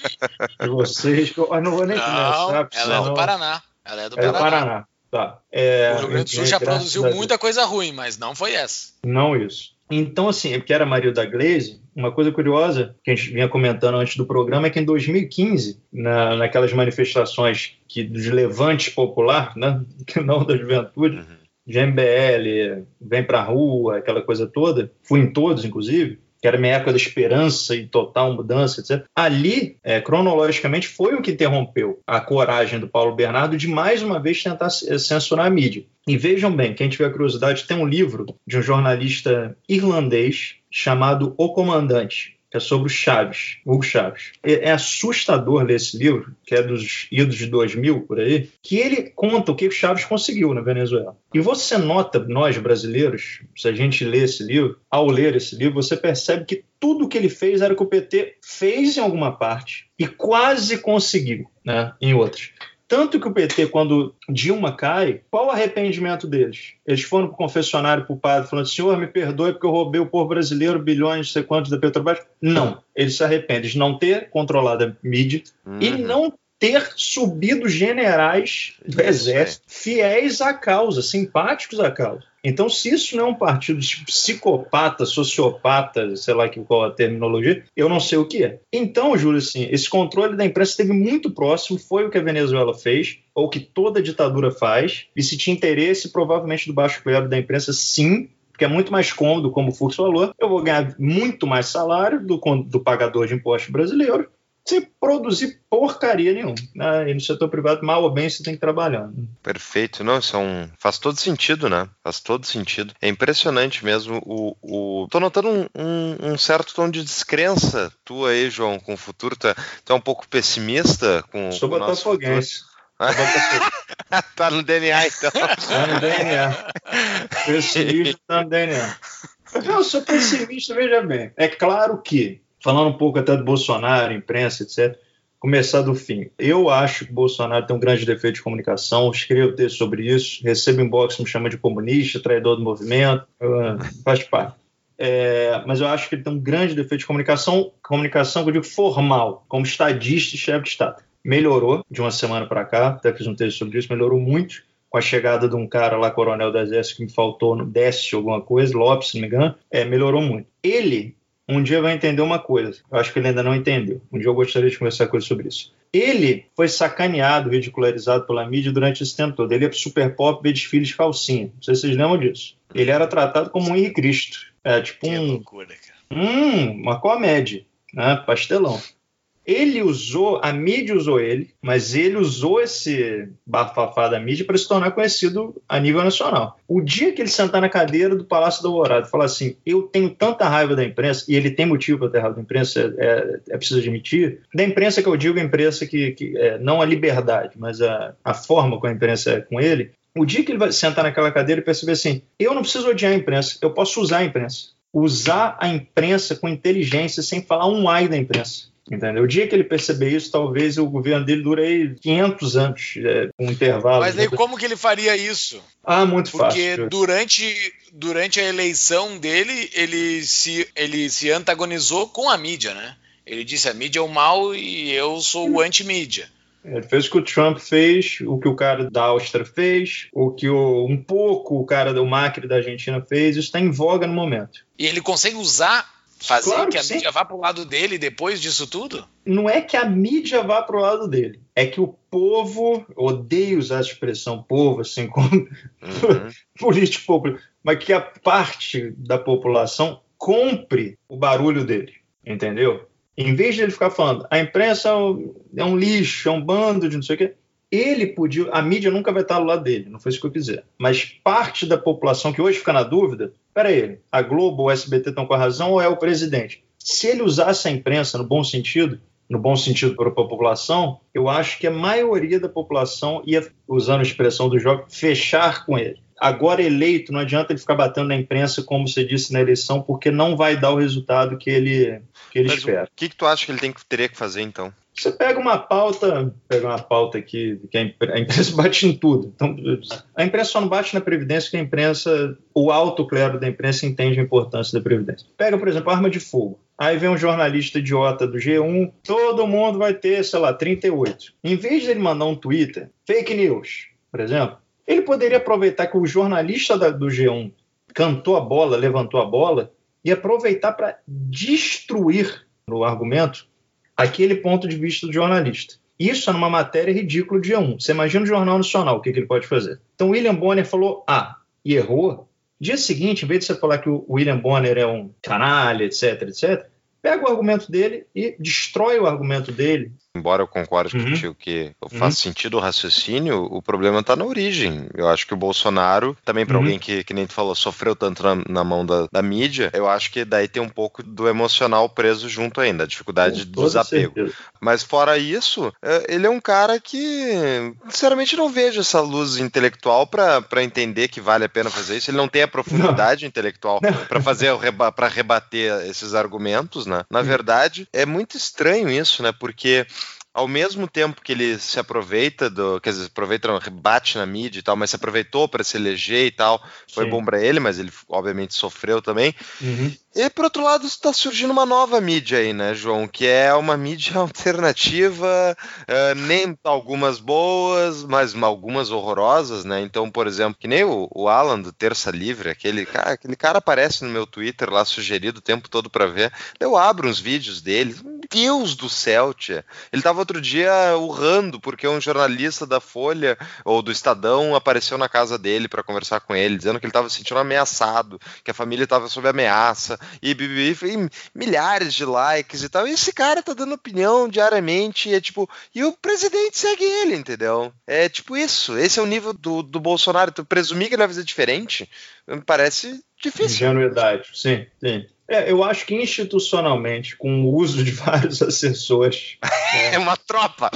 de vocês, eu não vou nem não, começar. Ela é do Paraná. Ela é do Paraná. É do Paraná. Tá. É, o Rio Grande do Sul já produziu muita coisa ruim, mas não foi essa. Não isso. Então, assim, é porque era marido da Glaze, uma coisa curiosa que a gente vinha comentando antes do programa é que em 2015, na, naquelas manifestações que, de levante popular, né, que não da juventude, uhum. de MBL, vem pra rua, aquela coisa toda, fui em todos, inclusive, que era minha época da esperança e total mudança, etc. Ali, é, cronologicamente, foi o que interrompeu a coragem do Paulo Bernardo de mais uma vez tentar censurar a mídia. E vejam bem, quem tiver curiosidade, tem um livro de um jornalista irlandês chamado O Comandante, é sobre o Chaves, Hugo Chaves. É, é assustador ler esse livro, que é dos idos de 2000, por aí, que ele conta o que o Chaves conseguiu na Venezuela. E você nota, nós brasileiros, se a gente lê esse livro, ao ler esse livro, você percebe que tudo que ele fez era o que o PT fez em alguma parte e quase conseguiu né, em outras. Tanto que o PT, quando Dilma cai, qual o arrependimento deles? Eles foram para o confessionário para o padre falando: senhor, me perdoe porque eu roubei o povo brasileiro bilhões, não sei quantos da Petrobras. Não, eles se arrependem de não ter controlado a mídia uhum. e não ter subido generais do exército fiéis à causa, simpáticos à causa. Então, se isso não é um partido de psicopata, sociopata, sei lá qual a terminologia, eu não sei o que é. Então, Júlio, assim, esse controle da imprensa esteve muito próximo, foi o que a Venezuela fez, ou que toda ditadura faz, e se tinha interesse, provavelmente, do baixo clero da imprensa, sim, porque é muito mais cômodo, como o Fux falou, eu vou ganhar muito mais salário do, do pagador de impostos brasileiro, sem produzir porcaria nenhuma. Né? E no setor privado, mal ou bem, você tem que trabalhar. Né? Perfeito. Não, isso é um... faz todo sentido, né? Faz todo sentido. É impressionante mesmo. O, o... Tô notando um, um, um certo tom de descrença tua aí, João, com o futuro. Tu tu é um pouco pessimista com, Sou o nosso futuro. tá no DNA, então. Tá no DNA. Pessimista tá no DNA. Eu sou pessimista, veja bem. É claro que falando um pouco até do Bolsonaro, imprensa, etc. Começar do fim. Eu acho que o Bolsonaro tem um grande defeito de comunicação. Escrevo texto sobre isso. Recebo inbox me chama de comunista, traidor do movimento. Uh, faz parte. É, mas eu acho que ele tem um grande defeito de comunicação, comunicação que eu digo formal, como estadista e chefe de Estado. Melhorou de uma semana para cá, até fiz um texto sobre isso, melhorou muito com a chegada de um cara lá, coronel do Exército, que me faltou no Décio alguma coisa, Lopes, se não me engano, é, melhorou muito. Ele um dia vai entender uma coisa. Eu acho que ele ainda não entendeu. Um dia eu gostaria de conversar com ele sobre isso. Ele foi sacaneado, ridicularizado pela mídia durante esse tempo todo. Ele ia pro Super Pop ver desfiles de calcinha. Não sei se vocês lembram disso. Ele era tratado como um Henrique Cristo. É tipo um. Loucura, cara. Hum, uma comédia. Né? Pastelão. Ele usou, a mídia usou ele, mas ele usou esse bafafá da mídia para se tornar conhecido a nível nacional. O dia que ele sentar na cadeira do Palácio do Alvorada e falar assim: eu tenho tanta raiva da imprensa, e ele tem motivo para ter raiva da imprensa, é, é, preciso admitir, da imprensa que eu digo, a imprensa que, que é, não a liberdade, mas a, a forma como a imprensa é com ele, o dia que ele vai sentar naquela cadeira e perceber assim: eu não preciso odiar a imprensa, eu posso usar a imprensa. Usar a imprensa com inteligência sem falar um ai da imprensa. Entendeu? O dia que ele perceber isso, talvez o governo dele dure aí 500 anos, é, um intervalo. Mas aí como que ele faria isso? Ah, muito Porque fácil. Porque durante, durante a eleição dele, ele se, ele se antagonizou com a mídia, né? Ele disse a mídia é o mal e eu sou o anti-mídia. Ele fez o que o Trump fez, o que o cara da Áustria fez, o que o, um pouco o cara do Macri da Argentina fez. Isso está em voga no momento. E ele consegue usar, fazer Claro que a sim. mídia vá pro lado dele depois disso tudo? Não é que a mídia vá para o lado dele, é que o povo, odeio usar a expressão povo, assim, como Uhum. político popular, mas que a parte da população compre o barulho dele, entendeu? Em vez de ele ficar falando, a imprensa é um, é um lixo, é um bando de não sei o quê, ele podia, a mídia nunca vai estar do lado dele, não foi isso que eu quiser. Mas parte da população que hoje fica na dúvida, peraí, a Globo, o SBT estão com a razão ou é o presidente? Se ele usasse a imprensa no bom sentido, no bom sentido para a população, eu acho que a maioria da população ia, usando a expressão do jogo, fechar com ele. Agora eleito, não adianta ele ficar batendo na imprensa, como você disse na eleição, porque não vai dar o resultado que ele, que ele Mas o espera. que, que tu acha que ele tem teria que fazer então? Você pega uma pauta, pega uma pauta aqui, que a impre- a imprensa bate em tudo. Então, a imprensa só não bate na Previdência que a imprensa, o alto clero da imprensa entende a importância da Previdência. Pega, por exemplo, arma de fogo. Aí vem um jornalista idiota do G1, todo mundo vai ter, sei lá, 38. Em vez de ele mandar um Twitter, fake news, por exemplo, ele poderia aproveitar que o jornalista da- do G1 cantou a bola, levantou a bola, e aproveitar para destruir no argumento aquele ponto de vista do jornalista. Isso é numa matéria ridícula de G1. Você imagina o Jornal Nacional, o que, que ele pode fazer? Então, William Bonner falou A e errou. Dia seguinte, em vez de você falar que o William Bonner é um canalha, etc, etc, pega o argumento dele e destrói o argumento dele. Embora eu concorde Uhum. contigo que faz sentido o raciocínio, o problema está na origem. Eu acho que o Bolsonaro, também para Uhum. alguém que, que nem tu falou, sofreu tanto na, na mão da, da mídia, eu acho que daí tem um pouco do emocional preso junto ainda, a dificuldade Com do desapego. certeza. Mas fora isso, é, ele é um cara que, sinceramente, não vejo essa luz intelectual para entender que vale a pena fazer isso. Ele não tem a profundidade intelectual para fazer para rebater esses argumentos, né? Na verdade, é muito estranho isso, né? Porque ao mesmo tempo que ele se aproveita do, quer dizer, aproveita, não, rebate na mídia e tal, mas se aproveitou para se eleger e tal, foi Sim. bom para ele, mas ele obviamente sofreu também. Uhum. E por outro lado, está surgindo uma nova mídia aí, né, João? Que é uma mídia alternativa, eh, nem algumas boas, mas algumas horrorosas, né? Então, por exemplo, que nem o, o Alan do Terça Livre, aquele cara, aquele cara aparece no meu Twitter lá sugerido o tempo todo para ver. Eu abro uns vídeos dele. Deus do céu, tia. Ele tava outro dia urrando porque um jornalista da Folha ou do Estadão apareceu na casa dele para conversar com ele, dizendo que ele estava se sentindo ameaçado, que a família estava sob ameaça e, e milhares de likes e tal. E esse cara tá dando opinião diariamente, e é tipo, e o presidente segue ele, entendeu? É tipo isso. Esse é o nível do, do Bolsonaro. Tu presumir que ele vai fazer diferente, me parece difícil. Ingenuidade, sim, sim. É, eu acho que institucionalmente, com o uso de vários assessores. É uma tropa.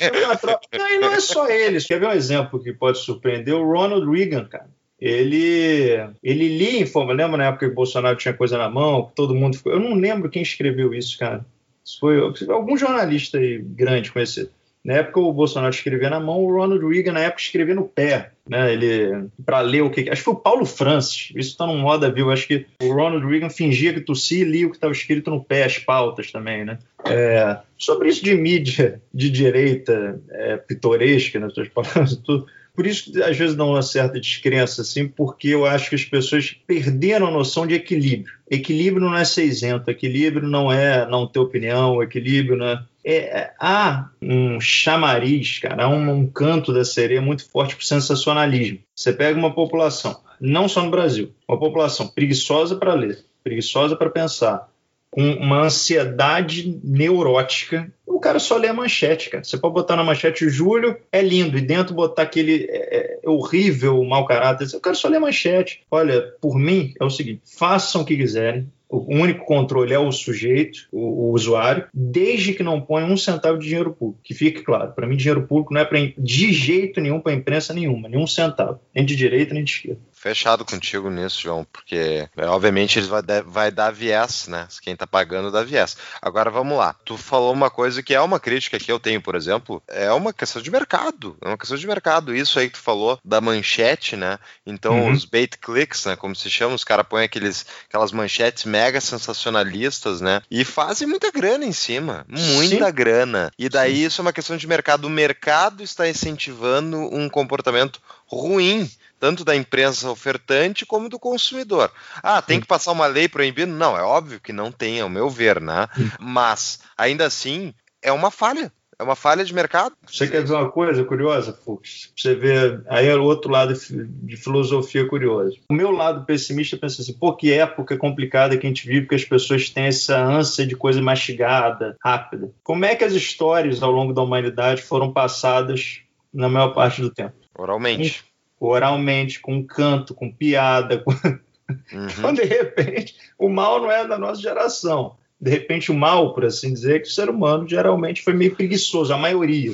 é uma troca. Não, e não é só eles. Quer ver um exemplo que pode surpreender? O Ronald Reagan, cara. Ele, ele lia informa. Lembra na época que o Bolsonaro tinha coisa na mão, todo mundo ficou. Eu não lembro quem escreveu isso, cara. Isso foi algum jornalista aí grande conhecido. Na época o Bolsonaro escrevia na mão, o Ronald Reagan na época escrevia no pé, né? Ele para ler o que acho que foi o Paulo Francis. Isso está num moda viu. Acho que o Ronald Reagan fingia que tossia e lia o que estava escrito no pé, as pautas também, né? É, sobre isso de mídia de direita é, pitoresca, nas suas palavras, tudo. Por isso que às vezes dá uma certa descrença, assim, porque eu acho que as pessoas perderam a noção de equilíbrio. Equilíbrio não é ser isento, equilíbrio não é não ter opinião, equilíbrio não é. é, é há um chamariz, cara, há um, um canto da sereia muito forte para o sensacionalismo. Você pega uma população, não só no Brasil, uma população preguiçosa para ler, preguiçosa para pensar, com uma ansiedade neurótica. O cara só lê a manchete, cara. Você pode botar na manchete Júlio é lindo e dentro botar aquele é, é horrível mau caráter. O cara só lê a manchete. Olha, por mim é o seguinte: façam o que quiserem. O único controle é o sujeito, o, o usuário, desde que não ponha um centavo de dinheiro público. Que fique claro, para mim, dinheiro público não é pra, de jeito nenhum para imprensa nenhuma, nenhum centavo, nem de direita nem de esquerda. Fechado contigo nisso, João, porque é, obviamente eles vai, vai dar viés, né? Quem tá pagando dá viés. Agora vamos lá. Tu falou uma coisa que é uma crítica que eu tenho, por exemplo, é uma questão de mercado. É uma questão de mercado. Isso aí que tu falou da manchete, né? Então, uhum. os bait clicks, né? Como se chama, os caras põem aqueles, aquelas manchetes mega sensacionalistas, né? E fazem muita grana em cima, muita Sim. grana. E daí Sim. isso é uma questão de mercado. O mercado está incentivando um comportamento ruim tanto da imprensa ofertante como do consumidor. Ah, tem que passar uma lei proibindo? Não, é óbvio que não tem, ao meu ver, né? Mas, ainda assim, é uma falha. É uma falha de mercado. Você quer dizer uma coisa curiosa, Fux? Você vê, aí é o outro lado de filosofia curiosa. O meu lado pessimista pensa assim, pô, que época complicada que a gente vive, que as pessoas têm essa ânsia de coisa mastigada, rápida. Como é que as histórias ao longo da humanidade foram passadas na maior parte do tempo? Oralmente oralmente, com canto, com piada. Com... Uhum. Então, de repente, o mal não é da nossa geração. De repente, o mal, por assim dizer, que o ser humano geralmente foi meio preguiçoso, a maioria.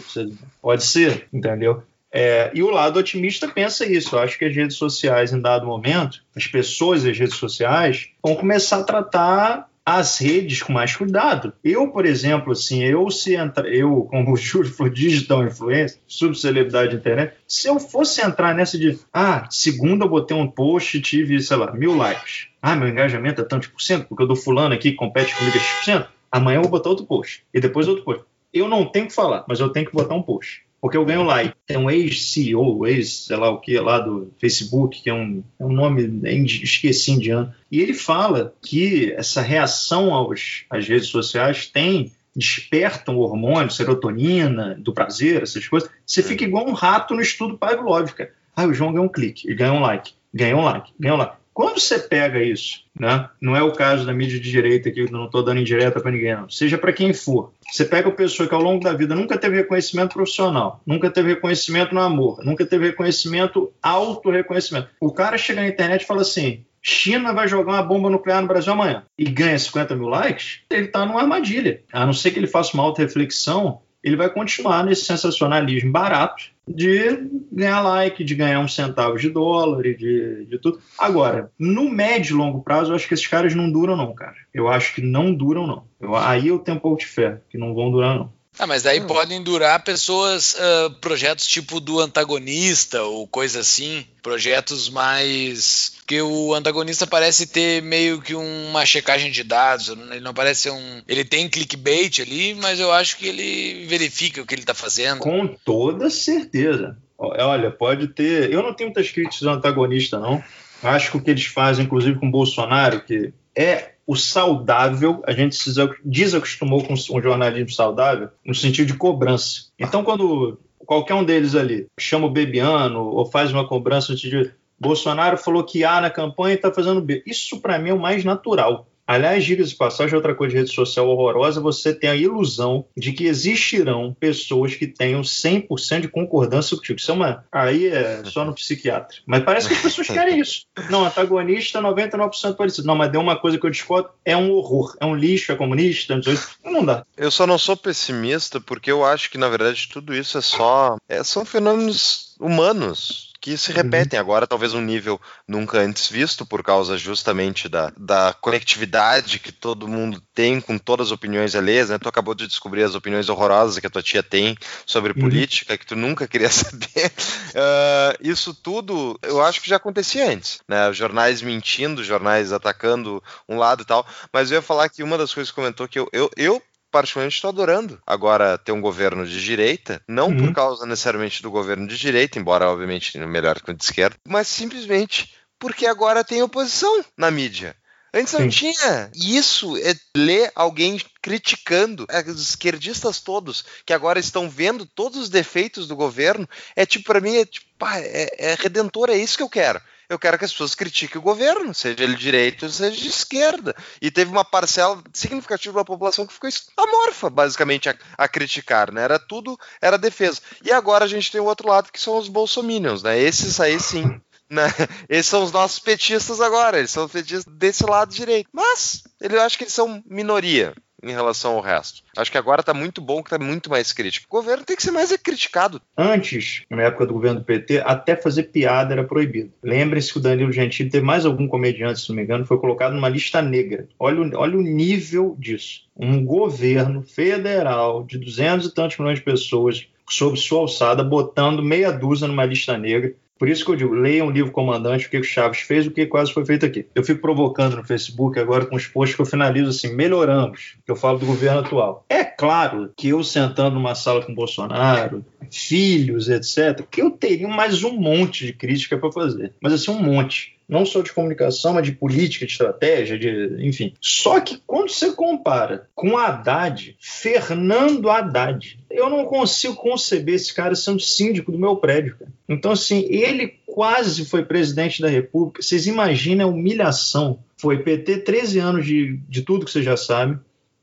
Pode ser, entendeu? É, e o lado otimista pensa isso. Eu acho que as redes sociais, em dado momento, as pessoas das redes sociais vão começar a tratar as redes com mais cuidado. Eu, por exemplo, assim, eu se entra, eu, como o Júlio for digital influencer, subcelebridade de internet, se eu fosse entrar nessa de, ah, segunda eu botei um post e tive, sei lá, mil likes. Ah, meu engajamento é tantos por cento, porque eu dou fulano aqui que compete comigo a Amanhã eu vou botar outro post. E depois outro post. Eu não tenho que falar, mas eu tenho que botar um post porque eu ganho like. Tem um ex-CEO, ex, sei lá o que, lá do Facebook, que é um, é um nome, esqueci indiano, e ele fala que essa reação aos, às redes sociais tem despertam hormônio, serotonina, do prazer, essas coisas, você fica igual um rato no estudo Pavlov, cara. Ah, o João ganhou um clique, ganhou um like, ganhou um like, ganhou um like. Quando você pega isso, né? não é o caso da mídia de direita aqui, não estou dando indireta para ninguém, não. seja para quem for. Você pega uma pessoa que ao longo da vida nunca teve reconhecimento profissional, nunca teve reconhecimento no amor, nunca teve reconhecimento, auto-reconhecimento. O cara chega na internet e fala assim: China vai jogar uma bomba nuclear no Brasil amanhã e ganha 50 mil likes, ele está numa armadilha. A não ser que ele faça uma auto-reflexão, ele vai continuar nesse sensacionalismo barato de ganhar like, de ganhar uns centavos de dólar e de, de tudo. Agora, no médio e longo prazo, eu acho que esses caras não duram, não, cara. Eu acho que não duram, não. Eu, aí eu tenho um pouco de fé, que não vão durar, não. Ah, mas daí podem durar pessoas, uh, projetos tipo do antagonista ou coisa assim, projetos mais. Porque o antagonista parece ter meio que uma checagem de dados, ele não parece ser um. Ele tem clickbait ali, mas eu acho que ele verifica o que ele está fazendo. Com toda certeza. Olha, pode ter. Eu não tenho muitas críticas do antagonista, não. Acho que o que eles fazem, inclusive com o Bolsonaro, que é o saudável, a gente se desacostumou com um jornalismo saudável no sentido de cobrança. Então, quando qualquer um deles ali chama o Bebiano ou faz uma cobrança de Bolsonaro falou que A na campanha e está fazendo B. Isso, para mim, é o mais natural. Aliás, dicas de passagem, outra coisa de rede social horrorosa, você tem a ilusão de que existirão pessoas que tenham 100% de concordância contigo. Isso é uma... Aí é só no psiquiatra. Mas parece que as pessoas querem isso. Não, antagonista, 99% parecido. Não, mas deu uma coisa que eu discordo, é um horror. É um lixo, é comunista, não, não dá. Eu só não sou pessimista porque eu acho que, na verdade, tudo isso é só... É, são fenômenos humanos que se repetem uhum. agora, talvez um nível nunca antes visto, por causa justamente da, da conectividade que todo mundo tem com todas as opiniões alheias, né? Tu acabou de descobrir as opiniões horrorosas que a tua tia tem sobre uhum. política, que tu nunca queria saber. Uh, isso tudo, eu acho que já acontecia antes, né? Jornais mentindo, jornais atacando um lado e tal, mas eu ia falar que uma das coisas que comentou que eu, eu, eu particularmente estou adorando agora ter um governo de direita, não uhum. por causa necessariamente do governo de direita, embora obviamente melhor que o de esquerda, mas simplesmente porque agora tem oposição na mídia. Antes não Sim. tinha. E isso é ler alguém criticando os esquerdistas todos, que agora estão vendo todos os defeitos do governo. É tipo, para mim, é, tipo, é, é redentor, é isso que eu quero eu quero que as pessoas critiquem o governo, seja ele de direita ou seja de esquerda. E teve uma parcela significativa da população que ficou amorfa, basicamente, a, a, criticar, né? Era tudo, era defesa. E agora a gente tem o outro lado, que são os bolsominions, né? Esses aí sim. Né? Esses são os nossos petistas agora, eles são petistas desse lado direito. Mas, eu acho que eles são minoria em relação ao resto. Acho que agora está muito bom, que está muito mais crítico. O governo tem que ser mais criticado. Antes, na época do governo do PT, até fazer piada era proibido. Lembrem-se que o Danilo Gentili teve mais algum comediante, se não me engano, foi colocado numa lista negra. Olha, olha o nível disso. Um governo federal de duzentos e tantos milhões de pessoas sob sua alçada, botando meia dúzia numa lista negra. Por isso que eu digo, leia um livro comandante, o que o Chaves fez, o que quase foi feito aqui. Eu fico provocando no Facebook agora com os posts que eu finalizo assim, melhoramos, que eu falo do governo atual. É claro que eu sentando numa sala com Bolsonaro, filhos, etc., que eu teria mais um monte de crítica para fazer. Mas assim, um monte não só de comunicação, mas de política, de estratégia, de, enfim. Só que quando você compara com Haddad, Fernando Haddad, eu não consigo conceber esse cara sendo síndico do meu prédio. Cara. Então, assim, ele quase foi presidente da República. Vocês imaginam a humilhação? Foi PT 13 anos de, de tudo que você já sabe,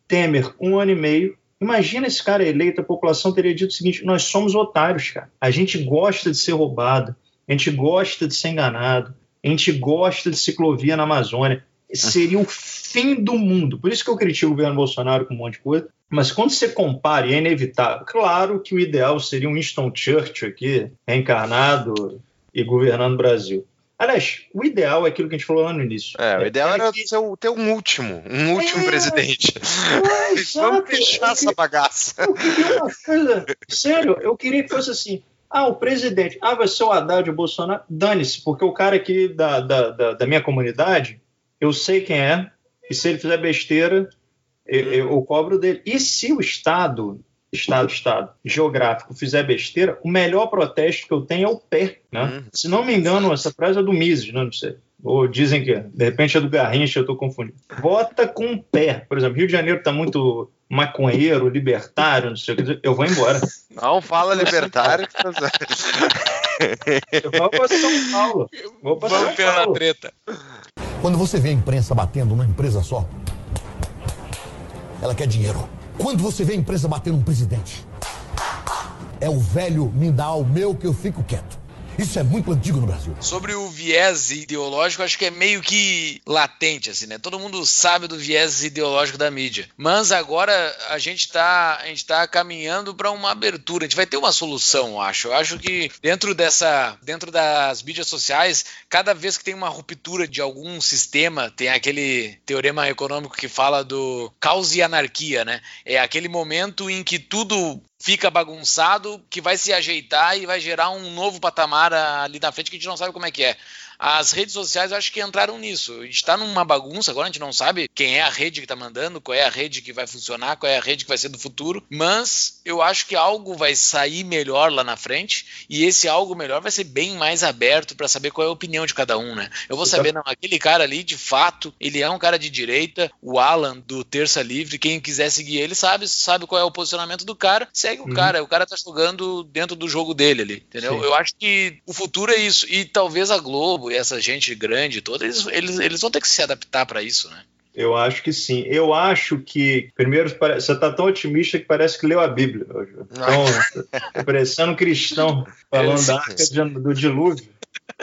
Temer um ano e meio, Imagina esse cara eleito, a população teria dito o seguinte: nós somos otários, cara. A gente gosta de ser roubado, a gente gosta de ser enganado, a gente gosta de ciclovia na Amazônia. Seria o fim do mundo. Por isso que eu critico o governo Bolsonaro com um monte de coisa. Mas quando você compara, e é inevitável, claro que o ideal seria um Winston Churchill aqui, reencarnado e governando o Brasil. Aliás, o ideal é aquilo que a gente falou lá no início. É, o ideal é era que... ter um último, um último é, presidente. É, Vamos fechar essa bagaça. Eu queria uma coisa. Sério, eu queria que fosse assim. Ah, o presidente. Ah, vai ser o Haddad o Bolsonaro. Dane-se, porque o cara aqui da, da, da, da, minha comunidade, eu sei quem é, e se ele fizer besteira, eu, eu cobro dele. E se o Estado, Estado, Estado geográfico fizer besteira, o melhor protesto que eu tenho é o pé. Né? Uhum. Se não me engano, essa frase é do Mises, né? não sei. Ou dizem que, de repente, é do Garrincha, eu estou confundindo. Vota com o pé. Por exemplo, Rio de Janeiro está muito maconheiro, libertário, não sei o que, eu vou embora. Não fala libertário. eu vou para São Paulo. Vou para São Paulo. treta. Quando você vê a imprensa batendo numa empresa só, ela quer dinheiro. Quando você vê a empresa batendo um presidente, é o velho me dá o meu que eu fico quieto. Isso é muito antigo no Brasil. Sobre o viés ideológico, acho que é meio que latente, assim, né? Todo mundo sabe do viés ideológico da mídia. Mas agora a gente está a gente tá caminhando para uma abertura. A gente vai ter uma solução, eu acho. Eu acho que dentro dessa, dentro das mídias sociais, cada vez que tem uma ruptura de algum sistema, tem aquele teorema econômico que fala do caos e anarquia, né? É aquele momento em que tudo fica bagunçado, que vai se ajeitar e vai gerar um novo patamar ali na frente que a gente não sabe como é que é. As redes sociais eu acho que entraram nisso. A gente está numa bagunça agora, a gente não sabe quem é a rede que está mandando, qual é a rede que vai funcionar, qual é a rede que vai ser do futuro, mas eu acho que algo vai sair melhor lá na frente e esse algo melhor vai ser bem mais aberto para saber qual é a opinião de cada um, né? Eu vou saber, não, aquele cara ali, de fato, ele é um cara de direita, o Alan do Terça Livre, quem quiser seguir ele sabe, sabe qual é o posicionamento do cara, segue o uhum. cara, o cara tá jogando dentro do jogo dele ali, entendeu? Sim. Eu acho que o futuro é isso e talvez a Globo e essa gente grande toda, eles, eles, eles vão ter que se adaptar para isso, né? Eu acho que sim. Eu acho que, primeiro, você está tão otimista que parece que leu a Bíblia. Então, parecendo um cristão falando da arca do dilúvio.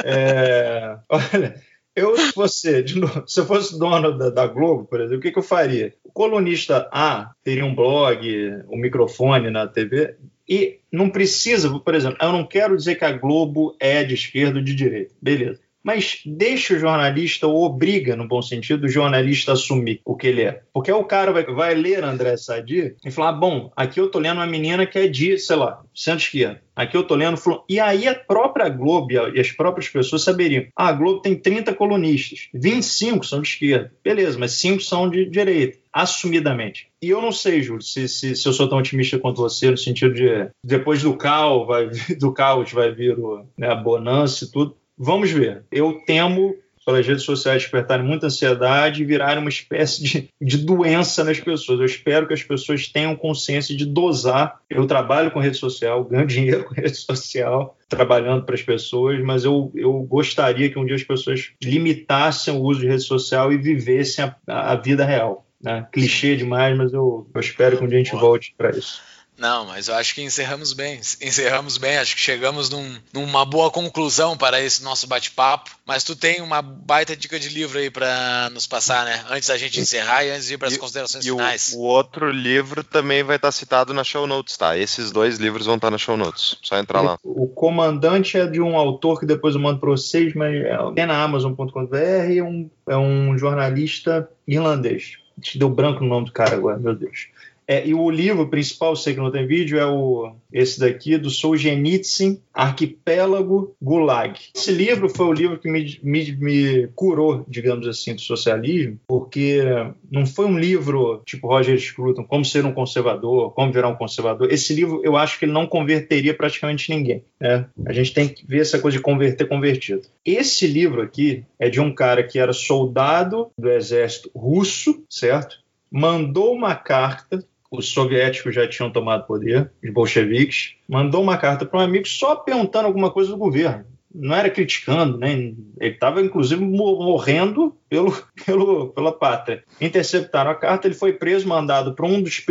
É, olha, eu, se fosse, se eu fosse dono da, da, Globo, por exemplo, o que, que eu faria? O colunista A teria um blog, um microfone na TV, e não precisa, por exemplo, eu não quero dizer que a Globo é de esquerda ou de direita. Beleza mas deixa o jornalista, ou obriga, no bom sentido, o jornalista a assumir o que ele é. Porque o cara vai, vai ler André Sadi e falar: bom, aqui eu tô lendo uma menina que é de, sei lá, centro-esquerda. Aqui eu tô lendo. E aí a própria Globo e as próprias pessoas saberiam: ah, a Globo tem 30 colunistas, 25 são de esquerda. Beleza, mas 5 são de direita assumidamente. E eu não sei, Júlio, se, se, se, eu sou tão otimista quanto você, no sentido de depois do caos vai, do caos vai vir o, né, a bonança e tudo. Vamos ver. Eu temo pelas redes sociais despertarem muita ansiedade e virarem uma espécie de, de doença nas pessoas. Eu espero que as pessoas tenham consciência de dosar. Eu trabalho com rede social, ganho dinheiro com rede social, trabalhando para as pessoas, mas eu, eu gostaria que um dia as pessoas limitassem o uso de rede social e vivessem a, a vida real. Né? Clichê demais, mas eu, eu espero que um dia a gente volte para isso. Não, mas eu acho que encerramos bem. Encerramos bem, acho que chegamos num, numa boa conclusão para esse nosso bate-papo. Mas tu tem uma baita dica de livro aí para nos passar, né? Antes da gente encerrar e antes de ir para as considerações e finais. O, o, outro livro também vai estar citado na show notes, tá? Esses dois livros vão estar na show notes. Só entrar lá. O, o Comandante é de um autor que depois eu mando para vocês, mas é na Amazon.com.br é um, é um jornalista irlandês. Te deu branco no nome do cara agora, meu Deus. É, e o livro principal, sei que não tem vídeo, é o esse daqui, do Solzhenitsyn, Arquipélago Gulag. Esse livro foi o livro que me, me, me, curou, digamos assim, do socialismo, porque não foi um livro tipo Roger Scruton, como ser um conservador, como virar um conservador. Esse livro, eu acho que ele não converteria praticamente ninguém. Né? A gente tem que ver essa coisa de converter convertido. Esse livro aqui é de um cara que era soldado do exército russo, certo? Mandou uma carta os soviéticos já tinham tomado poder, os bolcheviques, mandou uma carta para um amigo só perguntando alguma coisa do governo. Não era criticando, né? ele estava inclusive morrendo pelo, pelo, pela pátria. Interceptaram a carta, ele foi preso, mandado para um dos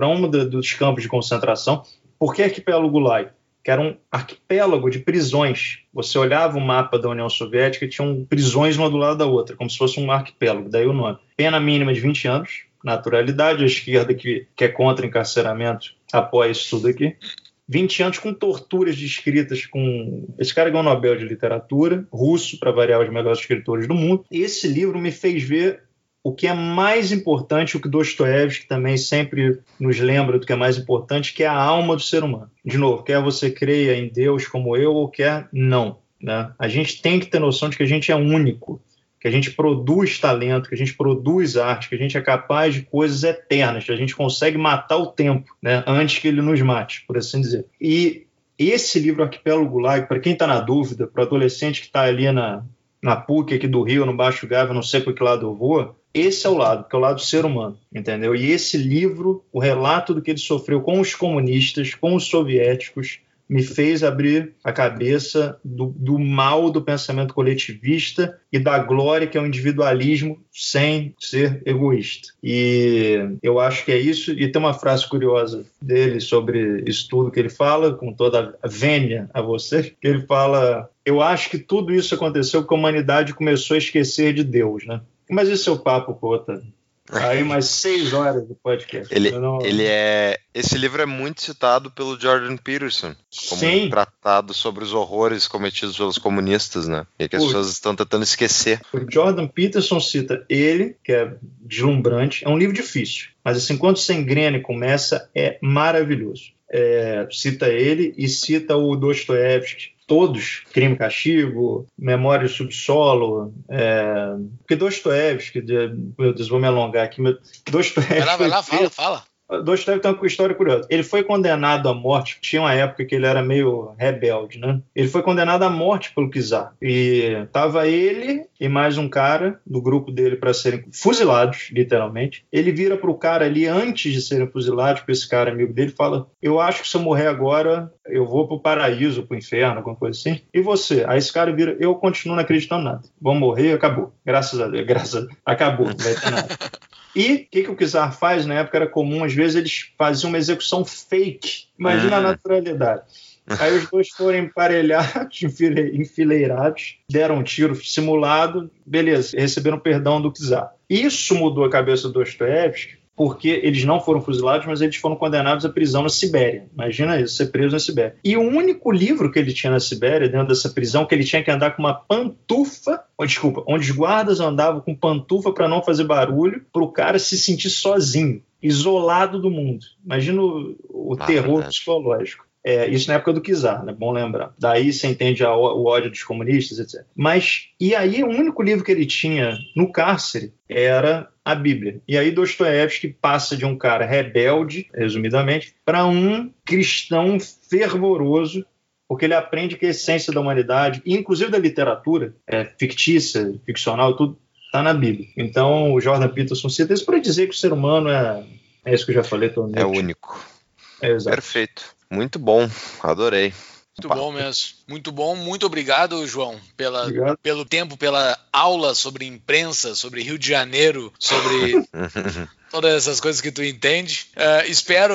um dos campos de concentração. Por que arquipélago Gulag? Que era um arquipélago de prisões. Você olhava o mapa da União Soviética e tinham prisões uma do lado da outra, como se fosse um arquipélago, daí o nome. Pena mínima de 20 anos, naturalidade, a esquerda que, que é contra encarceramento apoia isso tudo aqui. 20 anos com torturas descritas com. Esse cara ganhou o Nobel de Literatura, russo, para variar os melhores escritores do mundo. Esse livro me fez ver o que é mais importante, o que Dostoiévski também sempre nos lembra do que é mais importante, que é a alma do ser humano. De novo, quer você creia em Deus como eu ou quer não. Né? A gente tem que ter noção de que a gente é único que a gente produz talento, que a gente produz arte, que a gente é capaz de coisas eternas, que a gente consegue matar o tempo, né, antes que ele nos mate, por assim dizer. E esse livro Arquipélago Gulag, para quem está na dúvida, para o adolescente que está ali na, na PUC aqui do Rio, no Baixo Gávea, não sei para que lado eu vou, esse é o lado, que é o lado do ser humano, entendeu? E esse livro, o relato do que ele sofreu com os comunistas, com os soviéticos, me fez abrir a cabeça do, do, mal do pensamento coletivista e da glória que é o individualismo sem ser egoísta. E eu acho que é isso. E tem uma frase curiosa dele sobre isso tudo que ele fala, com toda a vênia a você, que ele fala: Eu acho que tudo isso aconteceu porque a humanidade começou a esquecer de Deus, né? Mas esse é o papo, Cota. Aí mais seis horas do podcast. Ele, não... ele é. Esse livro é muito citado pelo Jordan Peterson como Sim. um tratado sobre os horrores cometidos pelos comunistas, né? E que as pessoas estão tentando esquecer. O Jordan Peterson cita ele, que é deslumbrante. É um livro difícil, mas assim, quando você engrena e começa, é maravilhoso. É, cita ele e cita o Dostoevsky, todos, Crime e Castigo, Memória Subsolo, é, porque Dostoevsky, meu Deus, vou me alongar aqui, Dostoevsky... Vai lá, vai lá, fala, fala. Dostoiévski tem uma história curiosa. Ele foi condenado à morte, tinha uma época que ele era meio rebelde, né? Ele foi condenado à morte pelo czar. E tava ele e mais um cara do grupo dele para serem fuzilados, literalmente. Ele vira pro cara ali antes de serem fuzilados, para esse cara amigo dele, fala: "Eu acho que se eu morrer agora, eu vou pro paraíso, pro inferno, alguma coisa assim. E você?" Aí esse cara vira: "Eu continuo não acreditando nada. Vou morrer, acabou. Graças a Deus, graças a Deus. acabou, não vai ter nada." E o que, que o Kizar faz? Na época era comum, às vezes eles faziam uma execução fake. Imagina a ah. naturalidade. Aí os dois foram emparelhados, enfileirados, deram um tiro simulado, beleza, receberam perdão do Kizar. Isso mudou a cabeça do Dostoevsky, porque eles não foram fuzilados, mas eles foram condenados à prisão na Sibéria. Imagina isso, ser preso na Sibéria. E o único livro que ele tinha na Sibéria, dentro dessa prisão, que ele tinha que andar com uma pantufa, oh, desculpa, onde os guardas andavam com pantufa para não fazer barulho, para o cara se sentir sozinho, isolado do mundo. Imagina o, o ah, terror verdade. psicológico. É, isso na época do Kizar, né? Bom lembrar. Daí você entende a, o ódio dos comunistas, etc. Mas, e aí o único livro que ele tinha no cárcere era a Bíblia. E aí Dostoiévski passa de um cara rebelde, resumidamente, para um cristão fervoroso, porque ele aprende que a essência da humanidade, inclusive da literatura, é fictícia, ficcional, tudo, está na Bíblia. Então o Jordan Peterson cita isso para dizer que o ser humano é, é isso que eu já falei. É único. É, Perfeito. Muito bom, adorei. Muito Opa. bom mesmo. Muito bom. Muito obrigado, João, pela, obrigado. pelo tempo, pela aula sobre imprensa, sobre Rio de Janeiro, sobre todas essas coisas que tu entende. Uh, espero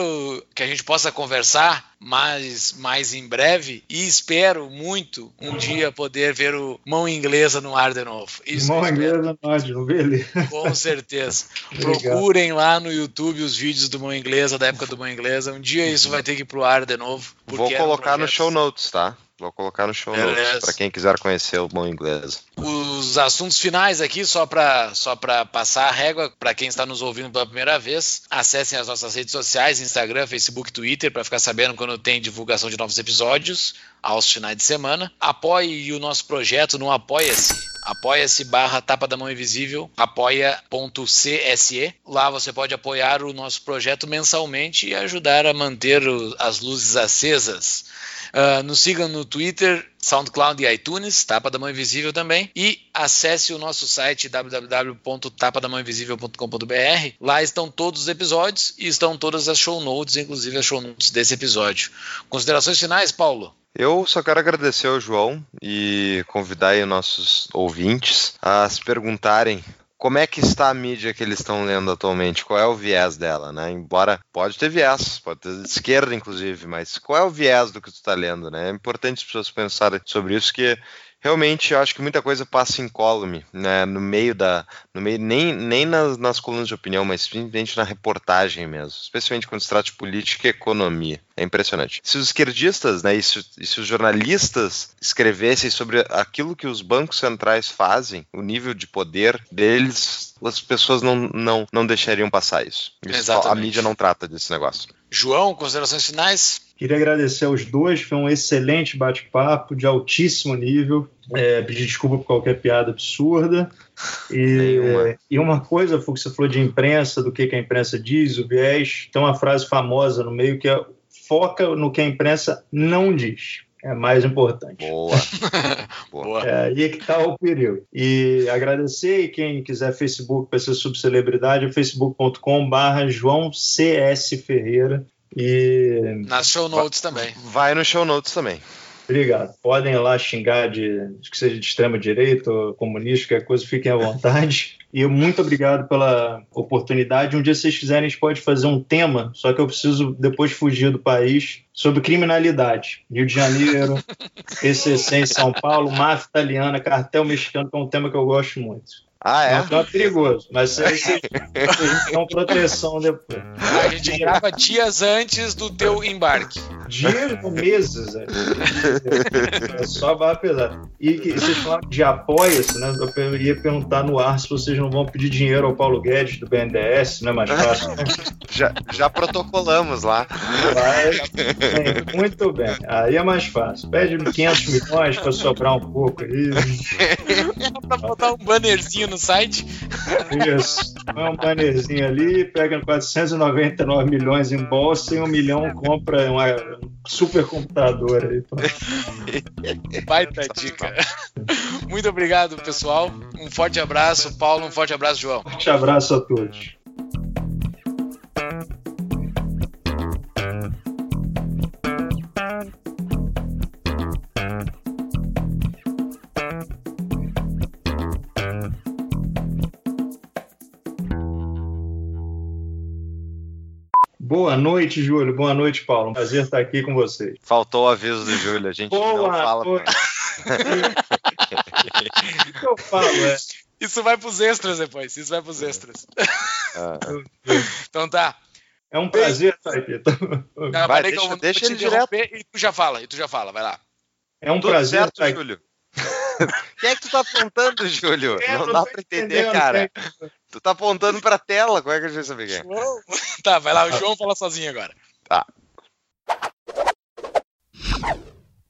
que a gente possa conversar mais, mais em breve e espero muito um dia poder ver o Mão Inglesa no ar de novo. Isso Mão Inglesa no ar de novo, beleza. Com certeza. Procurem lá no YouTube os vídeos do Mão Inglesa, da época do Mão Inglesa. Um dia isso vai ter que ir pro ar de novo. Vou colocar um no show notes, tá? Vou colocar no show notes, pra quem quiser conhecer o bom inglês. Os assuntos finais aqui, só para só pra passar a régua, para quem está nos ouvindo pela primeira vez, acessem as nossas redes sociais, Instagram, Facebook, Twitter, para ficar sabendo quando tem divulgação de novos episódios aos finais de semana. Apoie o nosso projeto no Apoia-se. Apoia-se barra Tapa da Mão Invisível, apoia.cse. Lá você pode apoiar o nosso projeto mensalmente e ajudar a manter as luzes acesas. Ah, nos sigam no Twitter, SoundCloud e iTunes, Tapa da Mão Invisível também. E acesse o nosso site www.tapadamãoinvisível.com.br. Lá estão todos os episódios e estão todas as show notes, inclusive as show notes desse episódio. Considerações finais, Paulo? Eu só quero agradecer ao João e convidar os nossos ouvintes a se perguntarem como é que está a mídia que eles estão lendo atualmente, qual é o viés dela, né? Embora pode ter viés, pode ter esquerda inclusive, mas qual é o viés do que tu está lendo, né? É importante as pessoas pensarem sobre isso, que realmente eu acho que muita coisa passa incólume, né? No meio da, no meio nem, nem nas, nas colunas de opinião, mas simplesmente na reportagem mesmo, especialmente quando se trata de política e economia. É impressionante. Se os esquerdistas, né, e se, e se os jornalistas escrevessem sobre aquilo que os bancos centrais fazem, o nível de poder deles, as pessoas não, não, não deixariam passar isso. Isso a mídia não trata desse negócio. João, considerações finais? Queria agradecer aos dois, foi um excelente bate-papo de altíssimo nível. É, pedir desculpa por qualquer piada absurda. E, Nenhuma. e uma coisa, Fux, você falou de imprensa, do que, que a imprensa diz, o viés. Tem uma frase famosa no meio que é foca no que a imprensa não diz. É mais importante. Boa. Boa. É, aí que tá o perigo. E agradecer, e quem quiser Facebook para ser subcelebridade, é facebook.com barra João CS Ferreira. E Nas show notes também. Vai no show notes também. obrigado. Podem ir lá xingar de, que seja de extrema direita ou comunista, qualquer coisa, fiquem à vontade. E muito obrigado pela oportunidade. Um dia, se vocês quiserem, a gente pode fazer um tema, só que eu preciso depois fugir do país, sobre criminalidade. Rio de Janeiro, PCC em São Paulo, máfia italiana, cartel mexicano, que é um tema que eu gosto muito. Ah, é? Não, é perigoso, mas vocês vocês dão proteção depois. A gente grava dias antes do teu embarque. Dias ou meses, é. É só vai pesar. E que, vocês falaram de apoia-se, né? Eu ia perguntar no ar se vocês não vão pedir dinheiro ao Paulo Guedes do BNDES, não é mais fácil? né? Já, já protocolamos lá. Vai, bem, muito bem. Aí é mais fácil. Pede 500 milhões para sobrar um pouco aí. pra botar um bannerzinho no site. Isso. Põe um bannerzinho ali, pega 499 milhões em bolsa e um milhão compra uma, um supercomputador aí. Baita dica. Muito obrigado, pessoal. Um forte abraço, Paulo. Um forte abraço, João. Forte abraço a todos. Noite, Júlio. Boa noite, Paulo. Um prazer estar aqui com vocês. Faltou o aviso do Júlio, a gente não Boa fala. noite. ele. O que eu falo é. Isso vai pros extras depois. Isso vai pros extras. Ah, Então tá. É um prazer estar aqui. Não, Vai, deixa- eu vou deixa te ele interromper E tu já fala, e tu já fala, vai lá. É um Tudo prazer certo, estar aqui. Júlio? O que é que tu tá apontando, Júlio? É, não, não dá pra entender, cara. Tu tá apontando pra tela, como é que a gente vai saber quem é? Tá, vai lá, o João fala sozinho agora. Tá.